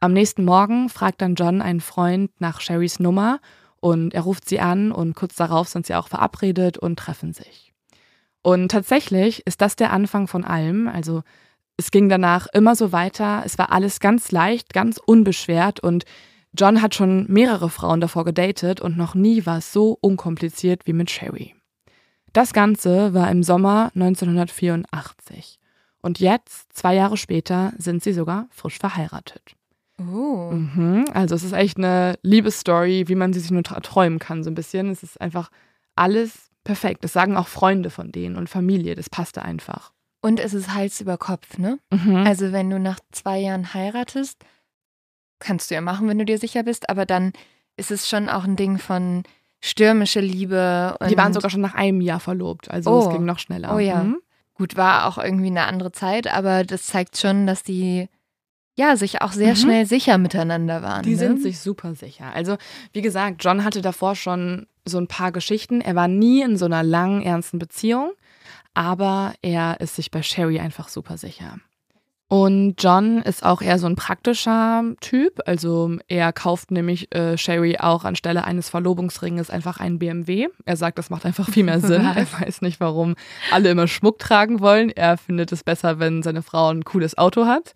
S1: Am nächsten Morgen fragt dann John einen Freund nach Sherrys Nummer und er ruft sie an und kurz darauf sind sie auch verabredet und treffen sich. Und tatsächlich ist das der Anfang von allem. Also es ging danach immer so weiter. Es war alles ganz leicht, ganz unbeschwert und John hat schon mehrere Frauen davor gedatet und noch nie war es so unkompliziert wie mit Sherry. Das Ganze war im Sommer 1984. Und jetzt, zwei Jahre später, sind sie sogar frisch verheiratet.
S2: Oh.
S1: Mhm, also es ist echt eine Liebesstory, wie man sie sich nur träumen kann, so ein bisschen. Es ist einfach alles perfekt. Das sagen auch Freunde von denen und Familie. Das passte einfach.
S2: Und es ist Hals über Kopf, ne?
S1: Mhm.
S2: Also wenn du nach zwei Jahren heiratest, kannst du ja machen, wenn du dir sicher bist, aber dann ist es schon auch ein Ding von stürmische Liebe.
S1: Die waren sogar schon nach einem Jahr verlobt, also
S2: Oh.
S1: es ging noch schneller.
S2: Oh ja.
S1: Mhm.
S2: Gut, war auch irgendwie eine andere Zeit, aber das zeigt schon, dass die ja sich auch sehr
S1: Mhm.
S2: schnell sicher miteinander waren.
S1: Die
S2: ne?
S1: sind sich super sicher. Also, wie gesagt, John hatte davor schon so ein paar Geschichten. Er war nie in so einer langen, ernsten Beziehung, aber er ist sich bei Sherry einfach super sicher. Und John ist auch eher so ein praktischer Typ. Also er kauft nämlich äh, Sherry auch anstelle eines Verlobungsringes einfach einen BMW. Er sagt, das macht einfach viel mehr Sinn. Er weiß nicht, warum alle immer Schmuck tragen wollen. Er findet es besser, wenn seine Frau ein cooles Auto hat.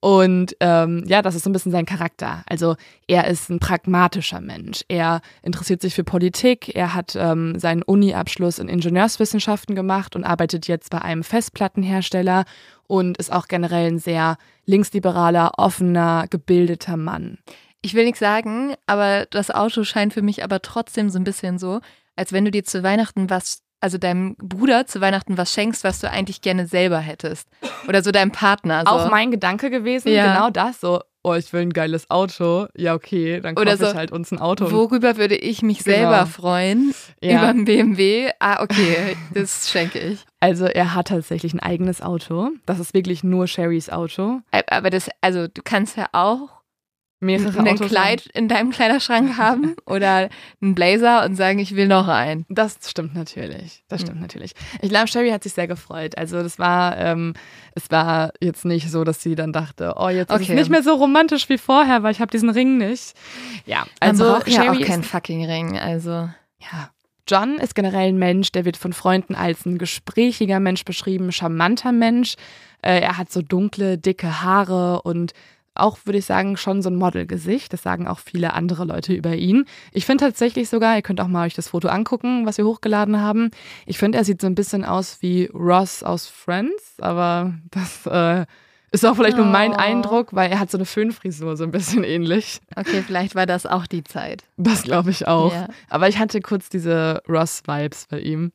S1: Und ähm, ja, das ist so ein bisschen sein Charakter. Also er ist ein pragmatischer Mensch. Er interessiert sich für Politik. Er hat ähm, seinen Uni-Abschluss in Ingenieurswissenschaften gemacht und arbeitet jetzt bei einem Festplattenhersteller und ist auch generell ein sehr linksliberaler, offener, gebildeter Mann.
S2: Ich will nichts sagen, aber das Auto scheint für mich aber trotzdem so ein bisschen so, als wenn du dir zu Weihnachten was, also deinem Bruder zu Weihnachten was schenkst, was du eigentlich gerne selber hättest. Oder so deinem Partner. So.
S1: Auch mein Gedanke gewesen,
S2: Ja.
S1: genau das, so, oh, ich will ein geiles Auto. Ja, okay, dann kaufe
S2: so,
S1: ich halt uns ein Auto.
S2: Worüber würde ich mich
S1: Genau.
S2: selber freuen?
S1: Ja.
S2: Über einen BMW? Ah, okay, das schenke ich.
S1: Also er hat tatsächlich ein eigenes Auto. Das ist wirklich nur Sherrys Auto.
S2: Aber das, also du kannst ja auch
S1: Mehrere
S2: ein
S1: Autos.
S2: Kleid in deinem Kleiderschrank haben oder einen Blazer und sagen, ich will noch einen.
S1: Das stimmt natürlich. Das stimmt natürlich. Ich glaube, Sherry hat sich sehr gefreut. Also das war, ähm, es war jetzt nicht so, dass sie dann dachte, oh, jetzt ist
S2: Okay.
S1: es nicht mehr so romantisch wie vorher, weil ich habe diesen Ring nicht. Ja, also
S2: Man braucht ja
S1: Sherry
S2: auch keinen
S1: ist,
S2: fucking Ring, also.
S1: ja. John ist generell ein Mensch, der wird von Freunden als ein gesprächiger Mensch beschrieben, charmanter Mensch. Äh, er hat so dunkle, dicke Haare und auch, würde ich sagen, schon so ein Modelgesicht. Das sagen auch viele andere Leute über ihn. Ich finde tatsächlich sogar, ihr könnt auch mal euch das Foto angucken, was wir hochgeladen haben. Ich finde, er sieht so ein bisschen aus wie Ross aus Friends, aber das äh, ist auch vielleicht nur mein
S2: Oh.
S1: Eindruck, weil er hat so eine Föhnfrisur, so ein bisschen ähnlich.
S2: Okay, vielleicht war das auch die Zeit.
S1: Das glaube ich auch.
S2: Ja.
S1: Aber ich hatte kurz diese Ross-Vibes bei ihm.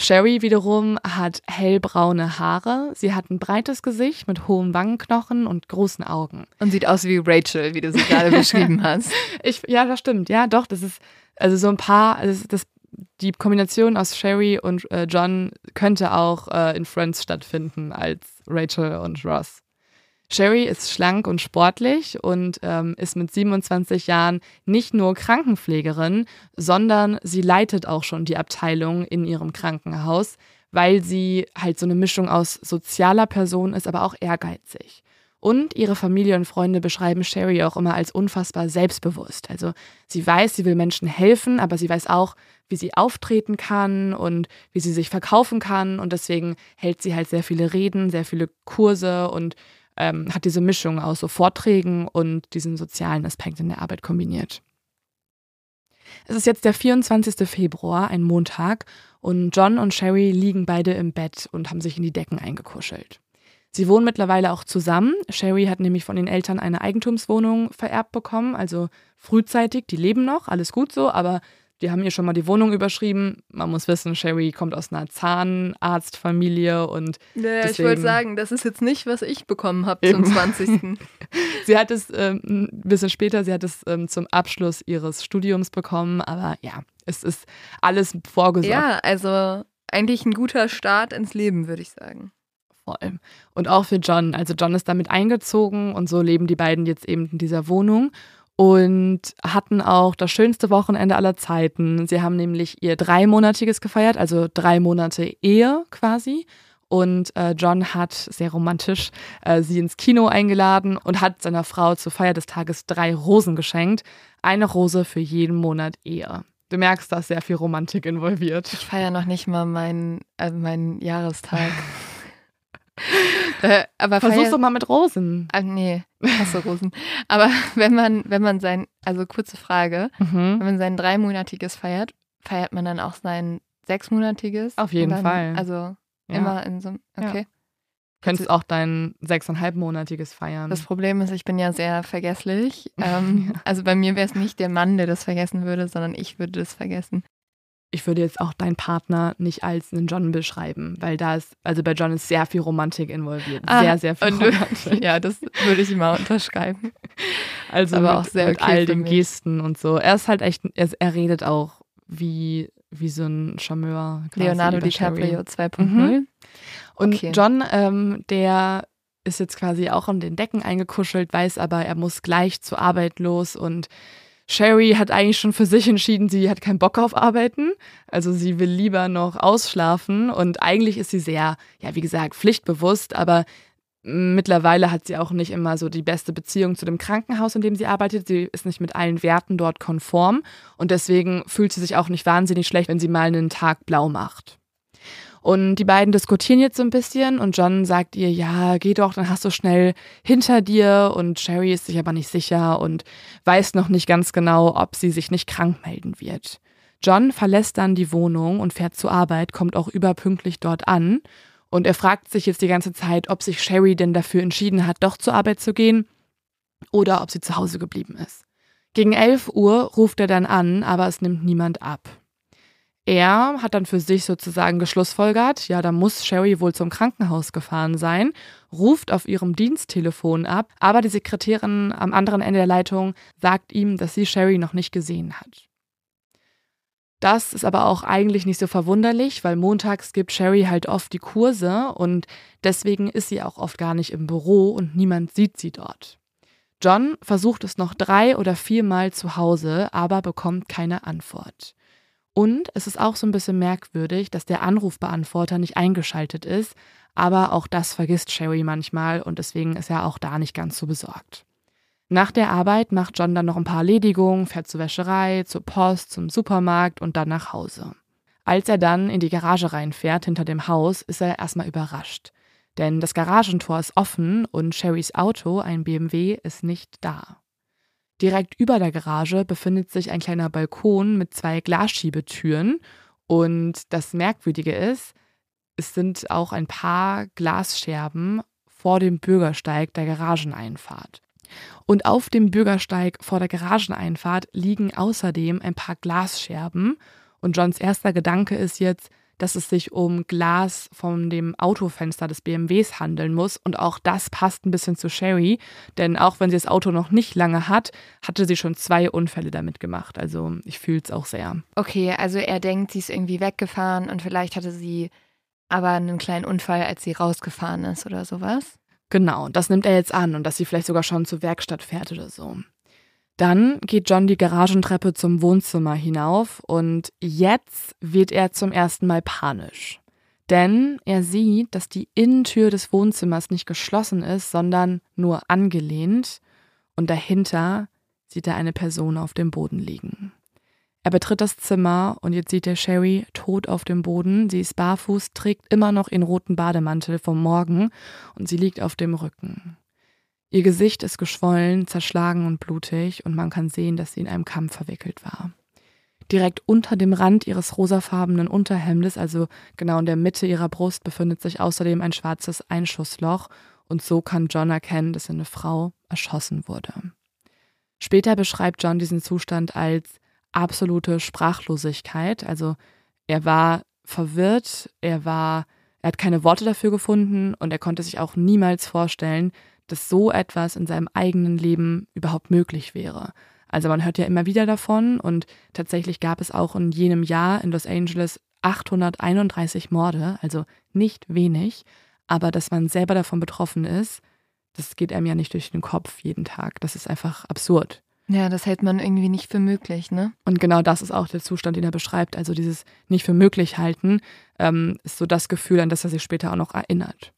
S1: Sherry wiederum hat hellbraune Haare. Sie hat ein breites Gesicht mit hohen Wangenknochen und großen Augen.
S2: Und sieht aus wie Rachel, wie du sie gerade beschrieben hast.
S1: Ich, ja, das stimmt. Ja, doch, das ist also so ein paar, also das, die Kombination aus Sherry und äh, John könnte auch äh, in Friends stattfinden als Rachel und Ross. Sherry ist schlank und sportlich und ähm, ist mit 27 Jahren nicht nur Krankenpflegerin, sondern sie leitet auch schon die Abteilung in ihrem Krankenhaus, weil sie halt so eine Mischung aus sozialer Person ist, aber auch ehrgeizig. Und ihre Familie und Freunde beschreiben Sherry auch immer als unfassbar selbstbewusst. Also sie weiß, sie will Menschen helfen, aber sie weiß auch, wie sie auftreten kann und wie sie sich verkaufen kann. Und deswegen hält sie halt sehr viele Reden, sehr viele Kurse und ähm, hat diese Mischung aus so Vorträgen und diesen sozialen Aspekt in der Arbeit kombiniert. Es ist jetzt der 24. Februar, ein Montag, und John und Sherry liegen beide im Bett und haben sich in die Decken eingekuschelt. Sie wohnen mittlerweile auch zusammen. Sherry hat nämlich von den Eltern eine Eigentumswohnung vererbt bekommen, also frühzeitig. Die leben noch, alles gut so, aber die haben ihr schon mal die Wohnung überschrieben. Man muss wissen, Sherry kommt aus einer Zahnarztfamilie und.
S2: Ja, deswegen, ich wollte sagen, das ist jetzt nicht, was ich bekommen habe zum 20.
S1: sie hat es ähm, ein bisschen später, sie hat es ähm, zum Abschluss ihres Studiums bekommen, aber ja, es ist alles vorgesorgt.
S2: Ja, also eigentlich ein guter Start ins Leben, würde ich sagen
S1: voll. Und auch für John. Also John ist damit eingezogen und so leben die beiden jetzt eben in dieser Wohnung und hatten auch das schönste Wochenende aller Zeiten. Sie haben nämlich ihr dreimonatiges gefeiert, also drei Monate Ehe quasi. Und äh, John hat sehr romantisch äh, sie ins Kino eingeladen und hat seiner Frau zur Feier des Tages drei Rosen geschenkt. Eine Rose für jeden Monat Ehe. Du merkst, da ist sehr viel Romantik involviert.
S2: Ich feiere noch nicht mal meinen, äh, meinen Jahrestag. Äh, aber
S1: Versuch's doch mal mit Rosen.
S2: Ah, nee, hasse Rosen. Aber wenn man, wenn man sein, also kurze Frage, mhm. wenn man sein dreimonatiges feiert, feiert man dann auch sein sechsmonatiges?
S1: Auf jeden
S2: dann,
S1: Fall.
S2: Also ja. immer in so okay. Ja.
S1: Könntest auch dein sechseinhalbmonatiges feiern.
S2: Das Problem ist, ich bin ja sehr vergesslich. Ähm, also bei mir wäre es nicht der Mann, der das vergessen würde, sondern ich würde das vergessen
S1: ich würde jetzt auch deinen Partner nicht als einen John beschreiben, weil da ist, also bei John ist sehr viel Romantik involviert. Ah, sehr, sehr viel Romantik.
S2: ja, das würde ich mal unterschreiben.
S1: Also Aber mit, auch sehr mit okay all den Gesten und so. Er ist halt echt, er, er redet auch wie, wie so ein Charmeur.
S2: Leonardo DiCaprio 2.0. Mhm.
S1: Und okay. John, ähm, der ist jetzt quasi auch um den Decken eingekuschelt, weiß aber, er muss gleich zur Arbeit los und Sherry hat eigentlich schon für sich entschieden, sie hat keinen Bock auf Arbeiten. Also sie will lieber noch ausschlafen und eigentlich ist sie sehr, ja, wie gesagt, pflichtbewusst, aber mittlerweile hat sie auch nicht immer so die beste Beziehung zu dem Krankenhaus, in dem sie arbeitet. Sie ist nicht mit allen Werten dort konform und deswegen fühlt sie sich auch nicht wahnsinnig schlecht, wenn sie mal einen Tag blau macht. Und die beiden diskutieren jetzt so ein bisschen und John sagt ihr, ja, geh doch, dann hast du schnell hinter dir. Und Sherry ist sich aber nicht sicher und weiß noch nicht ganz genau, ob sie sich nicht krank melden wird. John verlässt dann die Wohnung und fährt zur Arbeit, kommt auch überpünktlich dort an. Und er fragt sich jetzt die ganze Zeit, ob sich Sherry denn dafür entschieden hat, doch zur Arbeit zu gehen oder ob sie zu Hause geblieben ist. Gegen 11 Uhr ruft er dann an, aber es nimmt niemand ab. Er hat dann für sich sozusagen geschlussfolgert, ja, da muss Sherry wohl zum Krankenhaus gefahren sein, ruft auf ihrem Diensttelefon ab, aber die Sekretärin am anderen Ende der Leitung sagt ihm, dass sie Sherry noch nicht gesehen hat. Das ist aber auch eigentlich nicht so verwunderlich, weil montags gibt Sherry halt oft die Kurse und deswegen ist sie auch oft gar nicht im Büro und niemand sieht sie dort. John versucht es noch drei oder viermal zu Hause, aber bekommt keine Antwort. Und es ist auch so ein bisschen merkwürdig, dass der Anrufbeantworter nicht eingeschaltet ist, aber auch das vergisst Sherry manchmal und deswegen ist er auch da nicht ganz so besorgt. Nach der Arbeit macht John dann noch ein paar Erledigungen, fährt zur Wäscherei, zur Post, zum Supermarkt und dann nach Hause. Als er dann in die Garage reinfährt hinter dem Haus, ist er erstmal überrascht. Denn das Garagentor ist offen und Sherrys Auto, ein BMW, ist nicht da. Direkt über der Garage befindet sich ein kleiner Balkon mit zwei Glasschiebetüren. Und das Merkwürdige ist, es sind auch ein paar Glasscherben vor dem Bürgersteig der Garageneinfahrt. Und auf dem Bürgersteig vor der Garageneinfahrt liegen außerdem ein paar Glasscherben. Und Johns erster Gedanke ist jetzt, dass es sich um Glas von dem Autofenster des BMWs handeln muss. Und auch das passt ein bisschen zu Sherry, denn auch wenn sie das Auto noch nicht lange hat, hatte sie schon zwei Unfälle damit gemacht. Also ich fühle es auch sehr.
S2: Okay, also er denkt, sie ist irgendwie weggefahren und vielleicht hatte sie aber einen kleinen Unfall, als sie rausgefahren ist oder sowas.
S1: Genau, das nimmt er jetzt an und dass sie vielleicht sogar schon zur Werkstatt fährt oder so. Dann geht John die Garagentreppe zum Wohnzimmer hinauf und jetzt wird er zum ersten Mal panisch. Denn er sieht, dass die Innentür des Wohnzimmers nicht geschlossen ist, sondern nur angelehnt und dahinter sieht er eine Person auf dem Boden liegen. Er betritt das Zimmer und jetzt sieht er Sherry tot auf dem Boden. Sie ist barfuß, trägt immer noch ihren roten Bademantel vom Morgen und sie liegt auf dem Rücken. Ihr Gesicht ist geschwollen, zerschlagen und blutig und man kann sehen, dass sie in einem Kampf verwickelt war. Direkt unter dem Rand ihres rosafarbenen Unterhemdes, also genau in der Mitte ihrer Brust, befindet sich außerdem ein schwarzes Einschussloch und so kann John erkennen, dass eine Frau erschossen wurde. Später beschreibt John diesen Zustand als absolute Sprachlosigkeit. Also er war verwirrt, er war, er hat keine Worte dafür gefunden und er konnte sich auch niemals vorstellen, dass so etwas in seinem eigenen Leben überhaupt möglich wäre. Also man hört ja immer wieder davon und tatsächlich gab es auch in jenem Jahr in Los Angeles 831 Morde, also nicht wenig, aber dass man selber davon betroffen ist, das geht einem ja nicht durch den Kopf jeden Tag. Das ist einfach absurd.
S2: Ja, das hält man irgendwie nicht für möglich, ne?
S1: Und genau das ist auch der Zustand, den er beschreibt. Also dieses nicht für möglich halten, ähm, ist so das Gefühl, an das er sich später auch noch erinnert.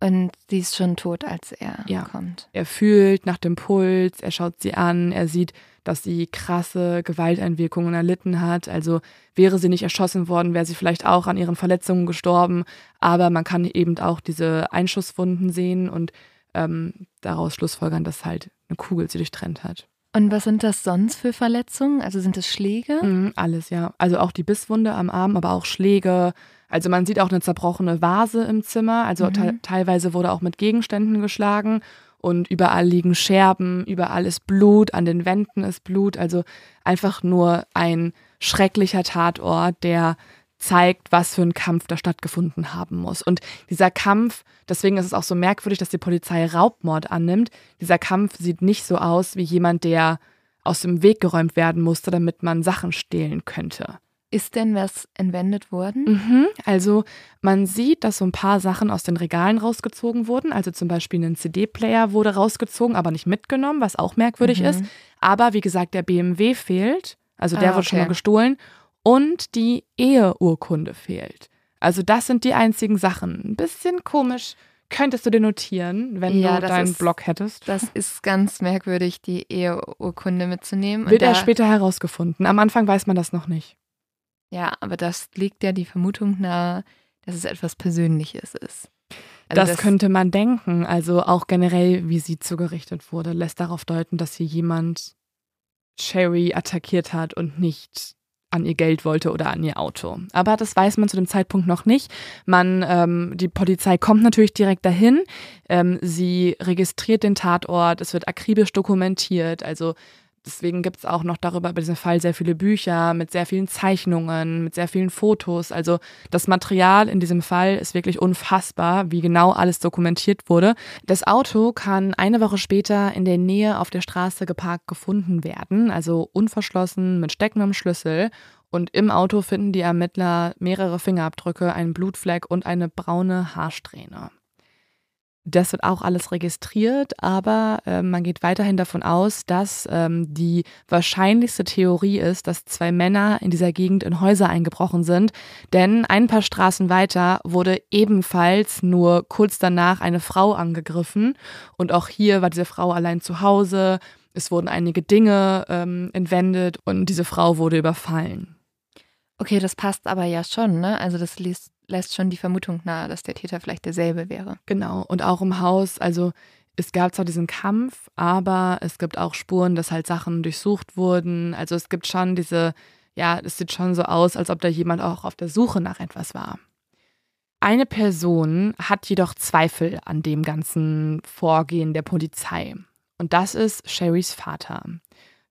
S2: Und sie ist schon tot, als er
S1: ja.
S2: kommt.
S1: Er fühlt nach dem Puls, er schaut sie an, er sieht, dass sie krasse Gewalteinwirkungen erlitten hat. Also wäre sie nicht erschossen worden, wäre sie vielleicht auch an ihren Verletzungen gestorben. Aber man kann eben auch diese Einschusswunden sehen und ähm, daraus schlussfolgern, dass halt eine Kugel sie durchtrennt hat.
S2: Und was sind das sonst für Verletzungen? Also sind es Schläge?
S1: Mhm, alles, ja. Also auch die Bisswunde am Arm, aber auch Schläge. Also man sieht auch eine zerbrochene Vase im Zimmer. Also mhm. te teilweise wurde auch mit Gegenständen geschlagen. Und überall liegen Scherben, überall ist Blut, an den Wänden ist Blut. Also einfach nur ein schrecklicher Tatort, der zeigt, was für ein Kampf da stattgefunden haben muss. Und dieser Kampf, deswegen ist es auch so merkwürdig, dass die Polizei Raubmord annimmt. Dieser Kampf sieht nicht so aus wie jemand, der aus dem Weg geräumt werden musste, damit man Sachen stehlen könnte.
S2: Ist denn was entwendet worden?
S1: Mhm. Also man sieht, dass so ein paar Sachen aus den Regalen rausgezogen wurden. Also zum Beispiel ein CD-Player wurde rausgezogen, aber nicht mitgenommen, was auch merkwürdig mhm. ist. Aber wie gesagt, der BMW fehlt. Also der ah, wurde okay. schon mal gestohlen und die Eheurkunde fehlt. Also das sind die einzigen Sachen. Ein bisschen komisch. Könntest du dir notieren, wenn ja, du deinen ist, Blog hättest?
S2: Das ist ganz merkwürdig, die Eheurkunde mitzunehmen.
S1: Wird er später herausgefunden. Am Anfang weiß man das noch nicht.
S2: Ja, aber das legt ja die Vermutung nahe, dass es etwas Persönliches ist.
S1: Also das, das, könnte man denken. Also auch generell, wie sie zugerichtet wurde, lässt darauf deuten, dass hier jemand Sherry attackiert hat und nicht an ihr Geld wollte oder an ihr Auto. Aber das weiß man zu dem Zeitpunkt noch nicht. Man, ähm, die Polizei kommt natürlich direkt dahin. Ähm, sie registriert den Tatort. Es wird akribisch dokumentiert. Also Deswegen gibt es auch noch darüber bei diesem Fall sehr viele Bücher mit sehr vielen Zeichnungen, mit sehr vielen Fotos. Also das Material in diesem Fall ist wirklich unfassbar, wie genau alles dokumentiert wurde. Das Auto kann eine Woche später in der Nähe auf der Straße geparkt gefunden werden, also unverschlossen mit steckendem Schlüssel. Und im Auto finden die Ermittler mehrere Fingerabdrücke, einen Blutfleck und eine braune Haarsträhne. Das wird auch alles registriert, aber äh, man geht weiterhin davon aus, dass ähm, die wahrscheinlichste Theorie ist, dass zwei Männer in dieser Gegend in Häuser eingebrochen sind. Denn ein paar Straßen weiter wurde ebenfalls nur kurz danach eine Frau angegriffen. Und auch hier war diese Frau allein zu Hause. Es wurden einige Dinge ähm, entwendet und diese Frau wurde überfallen.
S2: Okay, das passt aber ja schon, ne? Also das liest lässt schon die Vermutung nahe, dass der Täter vielleicht derselbe wäre.
S1: Genau, und auch im Haus, also es gab zwar diesen Kampf, aber es gibt auch Spuren, dass halt Sachen durchsucht wurden. Also es gibt schon diese, ja, es sieht schon so aus, als ob da jemand auch auf der Suche nach etwas war. Eine Person hat jedoch Zweifel an dem ganzen Vorgehen der Polizei. Und das ist Sherrys Vater.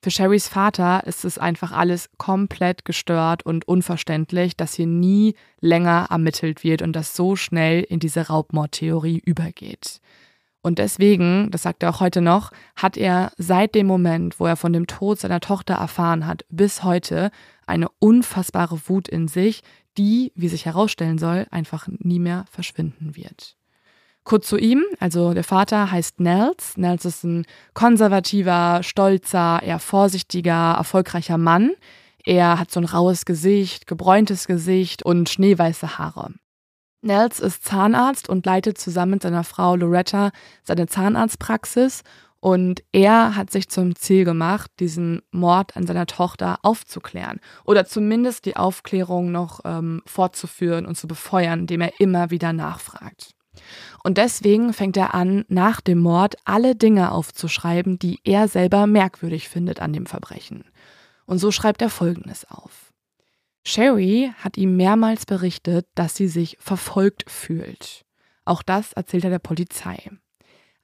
S1: Für Sherrys Vater ist es einfach alles komplett gestört und unverständlich, dass hier nie länger ermittelt wird und das so schnell in diese Raubmordtheorie übergeht. Und deswegen, das sagt er auch heute noch, hat er seit dem Moment, wo er von dem Tod seiner Tochter erfahren hat, bis heute eine unfassbare Wut in sich, die, wie sich herausstellen soll, einfach nie mehr verschwinden wird. Kurz zu ihm, also der Vater heißt Nels. Nels ist ein konservativer, stolzer, eher vorsichtiger, erfolgreicher Mann. Er hat so ein raues Gesicht, gebräuntes Gesicht und schneeweiße Haare. Nels ist Zahnarzt und leitet zusammen mit seiner Frau Loretta seine Zahnarztpraxis und er hat sich zum Ziel gemacht, diesen Mord an seiner Tochter aufzuklären oder zumindest die Aufklärung noch ähm, fortzuführen und zu befeuern, indem er immer wieder nachfragt. Und deswegen fängt er an, nach dem Mord alle Dinge aufzuschreiben, die er selber merkwürdig findet an dem Verbrechen. Und so schreibt er Folgendes auf. Sherry hat ihm mehrmals berichtet, dass sie sich verfolgt fühlt. Auch das erzählt er der Polizei.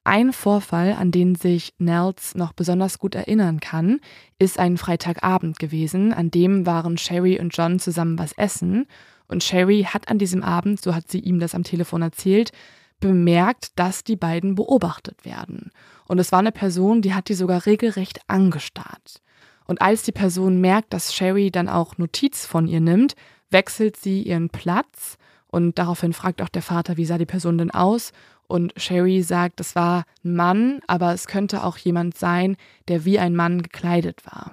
S1: Ein Vorfall, an den sich Nels noch besonders gut erinnern kann, ist ein Freitagabend gewesen, an dem waren Sherry und John zusammen was essen und Sherry hat an diesem Abend, so hat sie ihm das am Telefon erzählt, bemerkt, dass die beiden beobachtet werden. Und es war eine Person, die hat die sogar regelrecht angestarrt. Und als die Person merkt, dass Sherry dann auch Notiz von ihr nimmt, wechselt sie ihren Platz und daraufhin fragt auch der Vater, wie sah die Person denn aus? Und Sherry sagt, es war ein Mann, aber es könnte auch jemand sein, der wie ein Mann gekleidet war.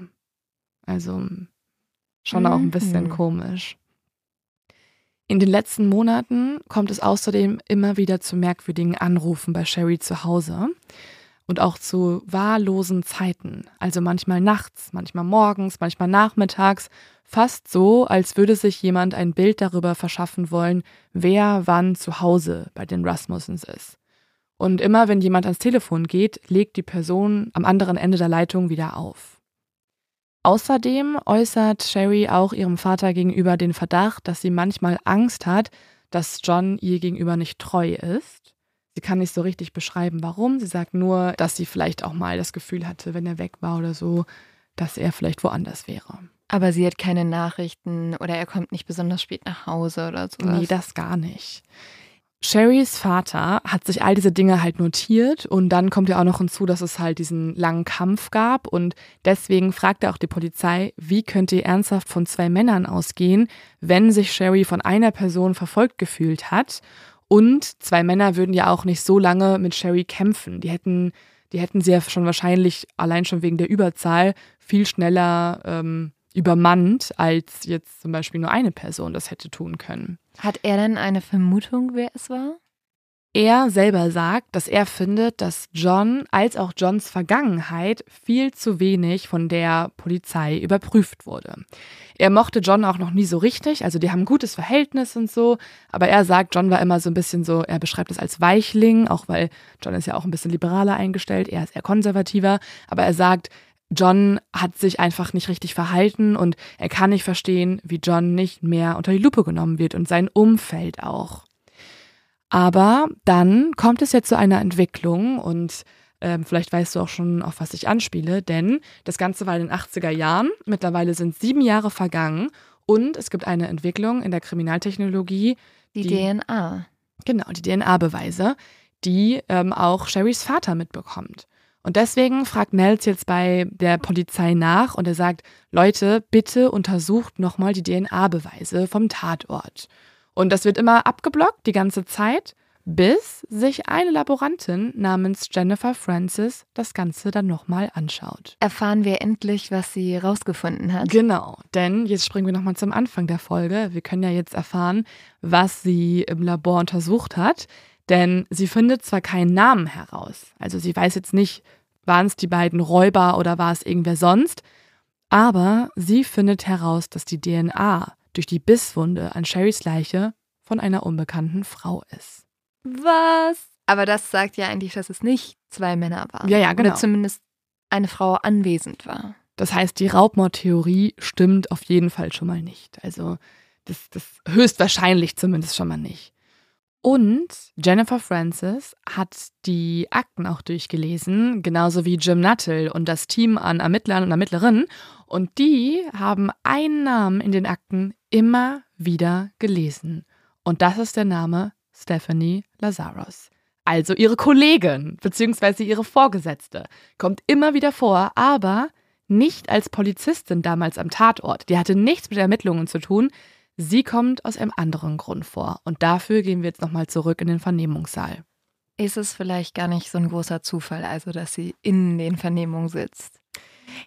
S1: Also schon auch ein bisschen mhm. komisch. In den letzten Monaten kommt es außerdem immer wieder zu merkwürdigen Anrufen bei Sherry zu Hause und auch zu wahllosen Zeiten. Also manchmal nachts, manchmal morgens, manchmal nachmittags. Fast so, als würde sich jemand ein Bild darüber verschaffen wollen, wer wann zu Hause bei den Rasmussens ist. Und immer wenn jemand ans Telefon geht, legt die Person am anderen Ende der Leitung wieder auf. Außerdem äußert Sherry auch ihrem Vater gegenüber den Verdacht, dass sie manchmal Angst hat, dass John ihr gegenüber nicht treu ist. Sie kann nicht so richtig beschreiben, warum. Sie sagt nur, dass sie vielleicht auch mal das Gefühl hatte, wenn er weg war oder so, dass er vielleicht woanders wäre.
S2: Aber sie hat keine Nachrichten oder er kommt nicht besonders spät nach Hause oder so.
S1: Nee, das gar nicht. Sherrys Vater hat sich all diese Dinge halt notiert und dann kommt ja auch noch hinzu, dass es halt diesen langen Kampf gab und deswegen fragt er auch die Polizei, wie könnte ihr ernsthaft von zwei Männern ausgehen, wenn sich Sherry von einer Person verfolgt gefühlt hat und zwei Männer würden ja auch nicht so lange mit Sherry kämpfen. Die hätten, die hätten sie ja schon wahrscheinlich allein schon wegen der Überzahl viel schneller ähm, übermannt, als jetzt zum Beispiel nur eine Person das hätte tun können.
S2: Hat er denn eine Vermutung, wer es war?
S1: Er selber sagt, dass er findet, dass John als auch Johns Vergangenheit viel zu wenig von der Polizei überprüft wurde. Er mochte John auch noch nie so richtig, also die haben ein gutes Verhältnis und so, aber er sagt, John war immer so ein bisschen so, er beschreibt es als Weichling, auch weil John ist ja auch ein bisschen liberaler eingestellt, er ist eher konservativer, aber er sagt, John hat sich einfach nicht richtig verhalten und er kann nicht verstehen, wie John nicht mehr unter die Lupe genommen wird und sein Umfeld auch. Aber dann kommt es ja zu einer Entwicklung und ähm, vielleicht weißt du auch schon, auf was ich anspiele, denn das Ganze war in den 80er Jahren. Mittlerweile sind sieben Jahre vergangen und es gibt eine Entwicklung in der Kriminaltechnologie.
S2: Die, die DNA.
S1: Genau, die DNA-Beweise, die ähm, auch Sherrys Vater mitbekommt. Und deswegen fragt Nels jetzt bei der Polizei nach und er sagt, Leute, bitte untersucht nochmal die DNA-Beweise vom Tatort. Und das wird immer abgeblockt die ganze Zeit, bis sich eine Laborantin namens Jennifer Francis das Ganze dann nochmal anschaut.
S2: Erfahren wir endlich, was sie rausgefunden hat.
S1: Genau, denn jetzt springen wir nochmal zum Anfang der Folge. Wir können ja jetzt erfahren, was sie im Labor untersucht hat. Denn sie findet zwar keinen Namen heraus, also sie weiß jetzt nicht, waren es die beiden Räuber oder war es irgendwer sonst, aber sie findet heraus, dass die DNA durch die Bisswunde an Sherrys Leiche von einer unbekannten Frau ist.
S2: Was? Aber das sagt ja eigentlich, dass es nicht zwei Männer waren.
S1: Ja, ja, genau.
S2: Oder zumindest eine Frau anwesend war.
S1: Das heißt, die Raubmordtheorie stimmt auf jeden Fall schon mal nicht. Also das, das höchstwahrscheinlich zumindest schon mal nicht. Und Jennifer Francis hat die Akten auch durchgelesen, genauso wie Jim Nuttall und das Team an Ermittlern und Ermittlerinnen. Und die haben einen Namen in den Akten immer wieder gelesen. Und das ist der Name Stephanie Lazarus. Also ihre Kollegin bzw. ihre Vorgesetzte. Kommt immer wieder vor, aber nicht als Polizistin damals am Tatort. Die hatte nichts mit Ermittlungen zu tun. Sie kommt aus einem anderen Grund vor und dafür gehen wir jetzt nochmal zurück in den Vernehmungssaal.
S2: ist es vielleicht gar nicht so ein großer Zufall, also dass sie in den Vernehmungen sitzt.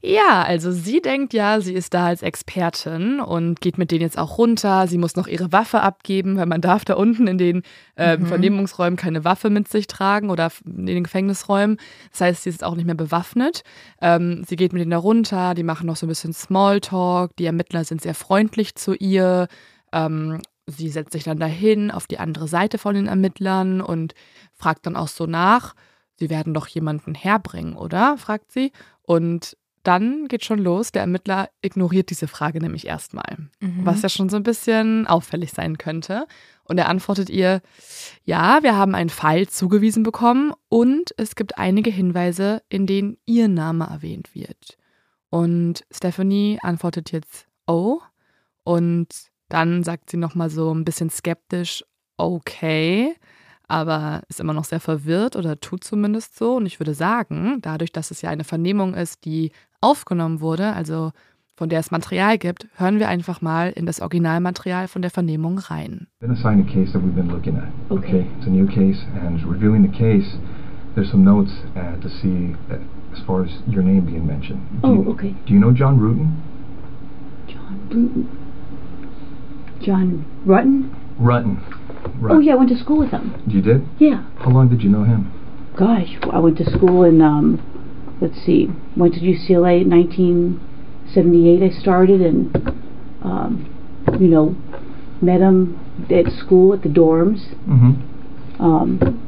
S1: Ja, also sie denkt ja, sie ist da als Expertin und geht mit denen jetzt auch runter. Sie muss noch ihre Waffe abgeben, weil man darf da unten in den äh, mhm. Vernehmungsräumen keine Waffe mit sich tragen oder in den Gefängnisräumen. Das heißt, sie ist auch nicht mehr bewaffnet. Ähm, sie geht mit denen da runter, die machen noch so ein bisschen Smalltalk. Die Ermittler sind sehr freundlich zu ihr. Ähm, sie setzt sich dann dahin auf die andere Seite von den Ermittlern und fragt dann auch so nach. Sie werden doch jemanden herbringen, oder? fragt sie. Und dann geht schon los. Der Ermittler ignoriert diese Frage nämlich erstmal, mhm. was ja schon so ein bisschen auffällig sein könnte. Und er antwortet ihr, ja, wir haben einen Fall zugewiesen bekommen und es gibt einige Hinweise, in denen ihr Name erwähnt wird. Und Stephanie antwortet jetzt, oh. Und dann sagt sie nochmal so ein bisschen skeptisch, okay aber ist immer noch sehr verwirrt oder tut zumindest so. Und ich würde sagen, dadurch, dass es ja eine Vernehmung ist, die aufgenommen wurde, also von der es Material gibt, hören wir einfach mal in das Originalmaterial von der Vernehmung rein.
S3: Been assigned a case that we've been looking at. Okay, it's a new case, and reviewing the case, there's some notes uh, to see uh, as far as your name being mentioned.
S4: Do oh, you, okay.
S3: Do you know John Rutten?
S4: John Rutten. John Rutten.
S3: Rutten.
S4: Right. Oh yeah, I went to school with him.
S3: You did?
S4: Yeah.
S3: How long did you know him?
S4: Gosh, I went to school in um, let's see, went to UCLA in 1978. I started and um, you know met him at school at the dorms.
S3: Mm-hmm.
S4: Um,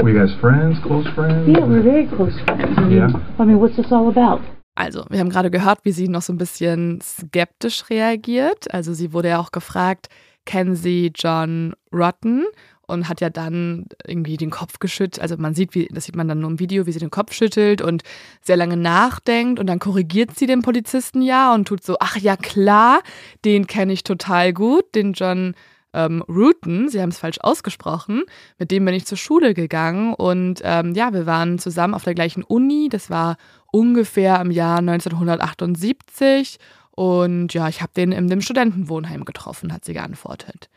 S3: were you guys friends, close friends?
S4: Yeah, we're very close friends. I mean,
S3: yeah.
S4: I mean, what's this all about?
S1: Also, wir haben gerade gehört, wie sie noch so ein bisschen skeptisch reagiert. Also, sie wurde ja auch gefragt, kennen Sie John Rotten und hat ja dann irgendwie den Kopf geschüttelt. Also man sieht, wie, das sieht man dann nur im Video, wie sie den Kopf schüttelt und sehr lange nachdenkt und dann korrigiert sie den Polizisten ja und tut so, ach ja klar, den kenne ich total gut, den John ähm, Rutten, sie haben es falsch ausgesprochen, mit dem bin ich zur Schule gegangen und ähm, ja, wir waren zusammen auf der gleichen Uni, das war ungefähr im Jahr 1978 und ja, ich habe den in dem Studentenwohnheim getroffen, hat sie geantwortet.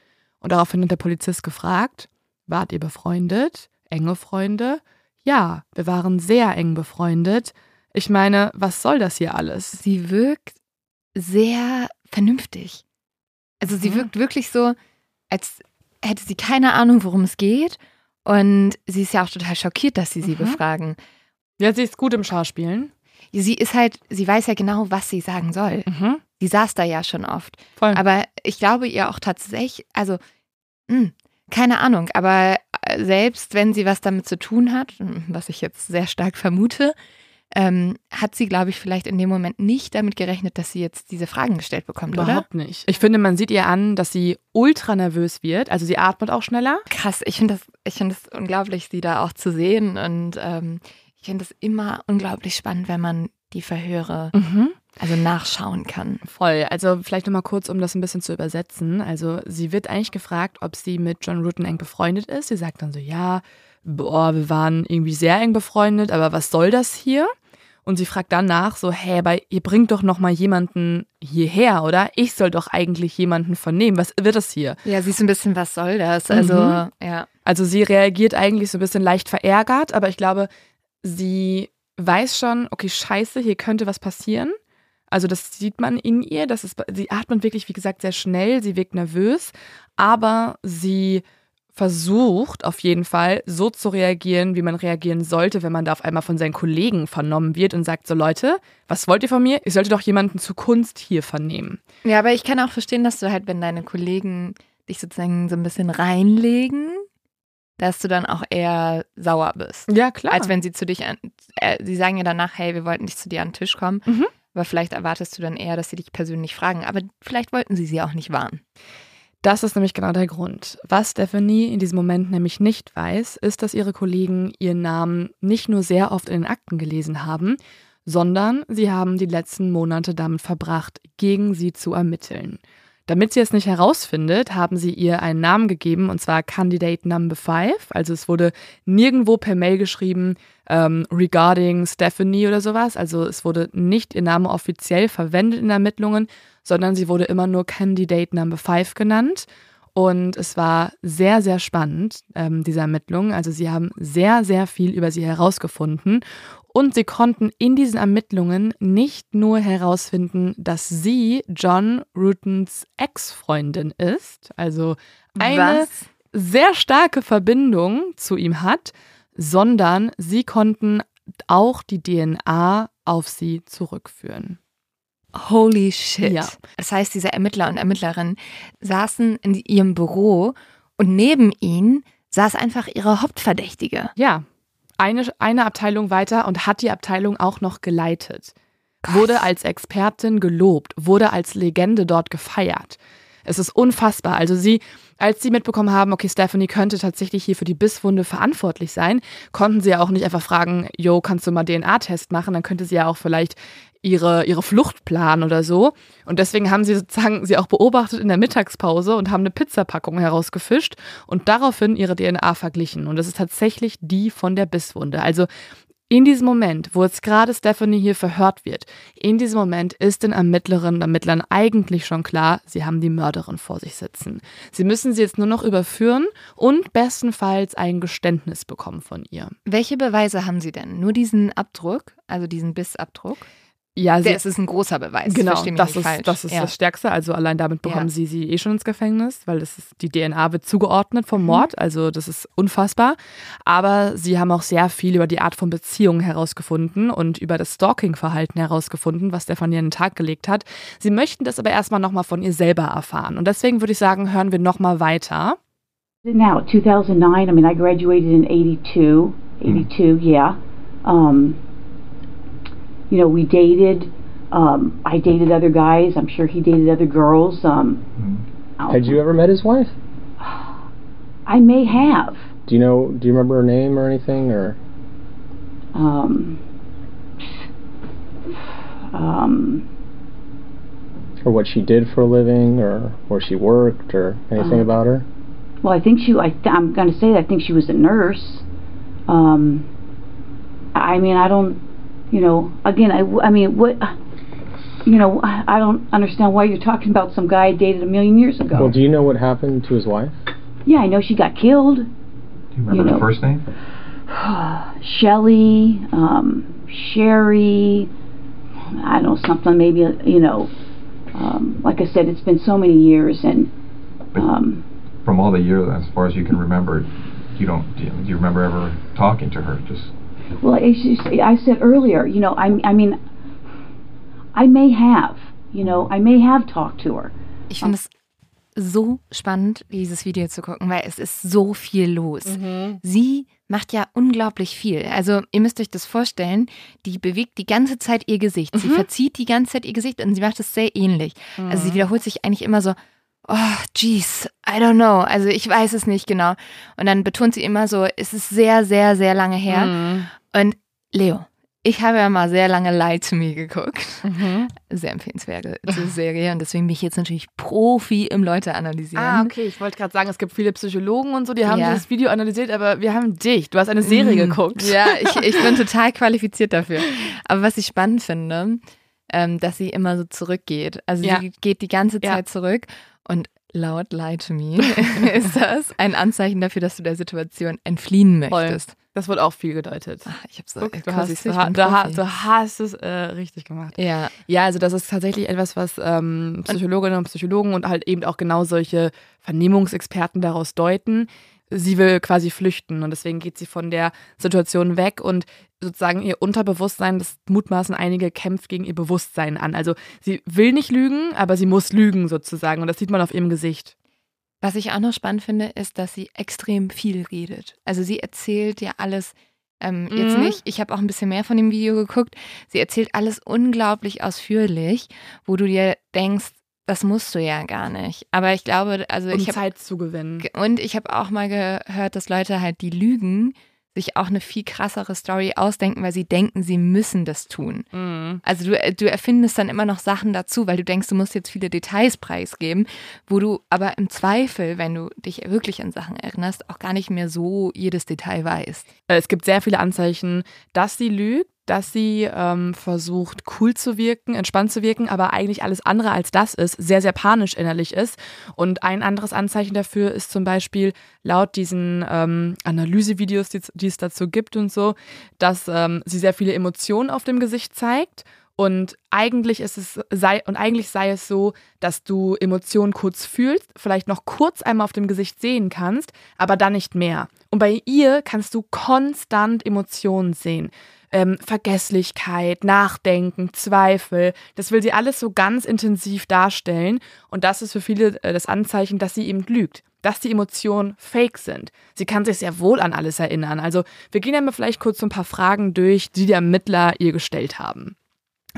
S1: Und daraufhin hat der Polizist gefragt, wart ihr befreundet? Enge Freunde? Ja, wir waren sehr eng befreundet. Ich meine, was soll das hier alles?
S2: Sie wirkt sehr vernünftig. Also sie mhm. wirkt wirklich so, als hätte sie keine Ahnung, worum es geht. Und sie ist ja auch total schockiert, dass sie sie mhm. befragen.
S1: Ja, sie ist gut im Schauspielen.
S2: Sie ist halt, sie weiß ja genau, was sie sagen soll.
S1: Mhm.
S2: Sie saß da ja schon oft.
S1: Voll.
S2: Aber ich glaube ihr auch tatsächlich, also, mh, hm, keine Ahnung, aber äh, selbst wenn sie was damit zu tun hat, hm, was ich jetzt sehr stark vermute, ähm, hat sie, glaube ich, vielleicht in dem Moment nicht damit gerechnet, dass sie jetzt diese Fragen gestellt bekommt,
S1: Überhaupt
S2: oder?
S1: nicht. Ich finde, man sieht ihr an, dass sie ultra nervös wird. Also sie atmet auch schneller.
S2: Krass, ich finde das, find das unglaublich, sie da auch zu sehen. Und ähm, ich finde es immer unglaublich spannend, wenn man die Verhöre
S1: mhm.
S2: also nachschauen kann.
S1: Voll. Also vielleicht nochmal kurz, um das ein bisschen zu übersetzen. Also sie wird eigentlich gefragt, ob sie mit John Rutten eng befreundet ist. Sie sagt dann so, ja, boah, wir waren irgendwie sehr eng befreundet, aber was soll das hier? Und sie fragt dann nach so, hä, aber ihr bringt doch noch mal jemanden hierher, oder? Ich soll doch eigentlich jemanden vernehmen. Was wird das hier?
S2: Ja, sie ist ein bisschen, was soll das? Also, mhm. ja.
S1: Also sie reagiert eigentlich so ein bisschen leicht verärgert, aber ich glaube, sie weiß schon, okay, scheiße, hier könnte was passieren. Also das sieht man in ihr, das ist, sie atmet wirklich, wie gesagt, sehr schnell, sie wirkt nervös, aber sie versucht auf jeden Fall so zu reagieren, wie man reagieren sollte, wenn man da auf einmal von seinen Kollegen vernommen wird und sagt, so Leute, was wollt ihr von mir? Ich sollte doch jemanden zu Kunst hier vernehmen.
S2: Ja, aber ich kann auch verstehen, dass du halt, wenn deine Kollegen dich sozusagen so ein bisschen reinlegen, dass du dann auch eher sauer bist.
S1: Ja, klar.
S2: Als wenn sie zu dich an, äh, sie sagen ja danach, hey, wir wollten nicht zu dir an den Tisch kommen.
S1: Mhm.
S2: Aber vielleicht erwartest du dann eher, dass sie dich persönlich fragen. Aber vielleicht wollten sie sie auch nicht warnen.
S1: Das ist nämlich genau der Grund. Was Stephanie in diesem Moment nämlich nicht weiß, ist, dass ihre Kollegen ihren Namen nicht nur sehr oft in den Akten gelesen haben, sondern sie haben die letzten Monate damit verbracht, gegen sie zu ermitteln. Damit sie es nicht herausfindet, haben sie ihr einen Namen gegeben, und zwar Candidate Number 5. Also es wurde nirgendwo per Mail geschrieben, ähm, regarding Stephanie oder sowas. Also es wurde nicht ihr Name offiziell verwendet in Ermittlungen, sondern sie wurde immer nur Candidate Number 5 genannt. Und es war sehr, sehr spannend, ähm, diese Ermittlungen. Also sie haben sehr, sehr viel über sie herausgefunden. Und sie konnten in diesen Ermittlungen nicht nur herausfinden, dass sie John Rutons Ex-Freundin ist, also eine
S2: Was?
S1: sehr starke Verbindung zu ihm hat, sondern sie konnten auch die DNA auf sie zurückführen.
S2: Holy shit.
S1: Ja.
S2: Das heißt, diese Ermittler und Ermittlerinnen saßen in ihrem Büro und neben ihnen saß einfach ihre Hauptverdächtige.
S1: Ja, eine, eine Abteilung weiter und hat die Abteilung auch noch geleitet. Wurde als Expertin gelobt, wurde als Legende dort gefeiert. Es ist unfassbar. Also sie, als sie mitbekommen haben, okay, Stephanie könnte tatsächlich hier für die Bisswunde verantwortlich sein, konnten sie ja auch nicht einfach fragen, yo, kannst du mal DNA-Test machen? Dann könnte sie ja auch vielleicht ihre, ihre Flucht oder so. Und deswegen haben sie sozusagen sie auch beobachtet in der Mittagspause und haben eine Pizzapackung herausgefischt und daraufhin ihre DNA verglichen. Und das ist tatsächlich die von der Bisswunde. Also in diesem Moment, wo jetzt gerade Stephanie hier verhört wird, in diesem Moment ist den Ermittlerinnen und Ermittlern eigentlich schon klar, sie haben die Mörderin vor sich sitzen. Sie müssen sie jetzt nur noch überführen und bestenfalls ein Geständnis bekommen von ihr.
S2: Welche Beweise haben sie denn? Nur diesen Abdruck, also diesen Bissabdruck?
S1: Ja, sie,
S2: Das ist ein großer Beweis.
S1: genau, das
S2: nicht
S1: ist,
S2: falsch.
S1: das ist
S2: ja.
S1: das Stärkste. Also allein damit bekommen
S2: Ja.
S1: sie sie eh schon ins Gefängnis, weil das ist, die DNA wird zugeordnet vom
S2: Mhm.
S1: Mord. Also das ist unfassbar. Aber sie haben auch sehr viel über die Art von Beziehungen herausgefunden und über das Stalking-Verhalten herausgefunden, was Stefanie an den Tag gelegt hat. Sie möchten das aber erstmal nochmal von ihr selber erfahren. Und deswegen würde ich sagen, hören wir nochmal weiter.
S4: Now, 2009, I mean, I graduated in 82. 82, yeah. Um, you know, we dated. Um, I dated other guys. I'm sure he dated other girls. Um,
S3: Mhm.
S5: Had you ever met his wife?
S4: I may have.
S5: Do you know? Do you remember her name or anything? Or
S4: Um, um,
S5: or what she did for a living, or where she worked, or anything
S4: Uh,
S5: about her?
S4: well, I think she. I th- I'm going to say that I think she was a nurse. Um, I mean, I don't. You know, again, I, I mean, what? You know, I I don't understand why you're talking about some guy I dated a million years ago.
S5: Well, do you know what happened to his wife?
S4: yeah, I know she got killed.
S3: Do you remember
S4: You know.
S3: her first name?
S4: Shelley, um, Sherry, I don't know, something maybe, you know, um, like I said, it's been so many years and, um,
S3: From all the years, as far as you can remember, you don't. Do you, do you remember ever talking to her? Just
S4: well, just, I said earlier, you know, I, I mean, I may have, you know, I may have talked to her.
S2: Ich finde es so spannend, dieses Video zu gucken, weil es ist so viel los. Sie macht ja unglaublich viel. Also ihr müsst euch das vorstellen, die bewegt die ganze Zeit ihr Gesicht. Sie verzieht die ganze Zeit ihr Gesicht und sie macht es sehr ähnlich. Also sie wiederholt sich eigentlich immer so, oh, jeez, I don't know. Also ich weiß es nicht genau. Und dann betont sie immer so, es ist sehr, sehr, sehr lange her.
S1: Mhm.
S2: Und Leo, ich habe ja mal sehr lange Lie to Me geguckt.
S1: Mhm.
S2: Sehr empfehlenswerte Serie und deswegen bin ich jetzt natürlich Profi im Leute analysieren.
S1: Ah, okay. Ich wollte gerade sagen, es gibt viele Psychologen und so, die haben
S2: Ja.
S1: dieses Video analysiert, aber wir haben dich. Du hast eine Serie
S2: Mm,
S1: geguckt.
S2: Ja, ich, ich bin total qualifiziert dafür. Aber was ich spannend finde, ähm, dass sie immer so zurückgeht. Also
S1: Ja.
S2: sie geht die ganze
S1: Ja.
S2: Zeit zurück und laut Lie to Me ist das ein Anzeichen dafür, dass du der Situation entfliehen
S1: Voll.
S2: möchtest.
S1: Das wird auch viel gedeutet.
S2: Ach, ich habe so
S1: Guck, du,
S2: guck,
S1: hast, du, ha- ha- du hast es äh, richtig gemacht.
S2: Ja,
S1: Ja, also das ist tatsächlich etwas, was ähm, Psychologinnen und Psychologen und halt eben auch genau solche Vernehmungsexperten daraus deuten. Sie will quasi flüchten und deswegen geht sie von der Situation weg und sozusagen ihr Unterbewusstsein, das mutmaßen einige, kämpft gegen ihr Bewusstsein an. Also sie will nicht lügen, aber sie muss lügen sozusagen und das sieht man auf ihrem Gesicht.
S2: Was ich auch noch spannend finde, ist, dass sie extrem viel redet. Also sie erzählt ja alles, ähm, jetzt
S1: Mhm.
S2: nicht, ich habe auch ein bisschen mehr von dem Video geguckt, sie erzählt alles unglaublich ausführlich, wo du dir denkst, das musst du ja gar nicht. Aber ich glaube, also
S1: Um
S2: ich habe
S1: Zeit zu gewinnen.
S2: und ich habe auch mal gehört, dass Leute halt, die lügen, sich auch eine viel krassere Story ausdenken, weil sie denken, sie müssen das tun.
S1: Mhm.
S2: Also du, du erfindest dann immer noch Sachen dazu, weil du denkst, du musst jetzt viele Details preisgeben, wo du aber im Zweifel, wenn du dich wirklich an Sachen erinnerst, auch gar nicht mehr so jedes Detail weißt.
S1: Äh, Es gibt sehr viele Anzeichen, dass sie lügt. Dass sie ähm, versucht, cool zu wirken, entspannt zu wirken, aber eigentlich alles andere als das ist, sehr, sehr panisch innerlich ist. Und ein anderes Anzeichen dafür ist zum Beispiel laut diesen ähm, Analysevideos, die, die, es dazu gibt und so, dass ähm, sie sehr viele Emotionen auf dem Gesicht zeigt. Und eigentlich ist es sei und eigentlich sei es so, dass du Emotionen kurz fühlst, vielleicht noch kurz einmal auf dem Gesicht sehen kannst, aber dann nicht mehr. Und bei ihr kannst du konstant Emotionen sehen ähm, Vergesslichkeit, Nachdenken, Zweifel. Das will sie alles so ganz intensiv darstellen. Und das ist für viele äh, das Anzeichen, dass sie eben lügt dass die Emotionen fake sind. Sie kann sich sehr wohl an alles erinnern. Also wir gehen ja mal vielleicht kurz so ein paar Fragen durch, die die Ermittler ihr gestellt haben.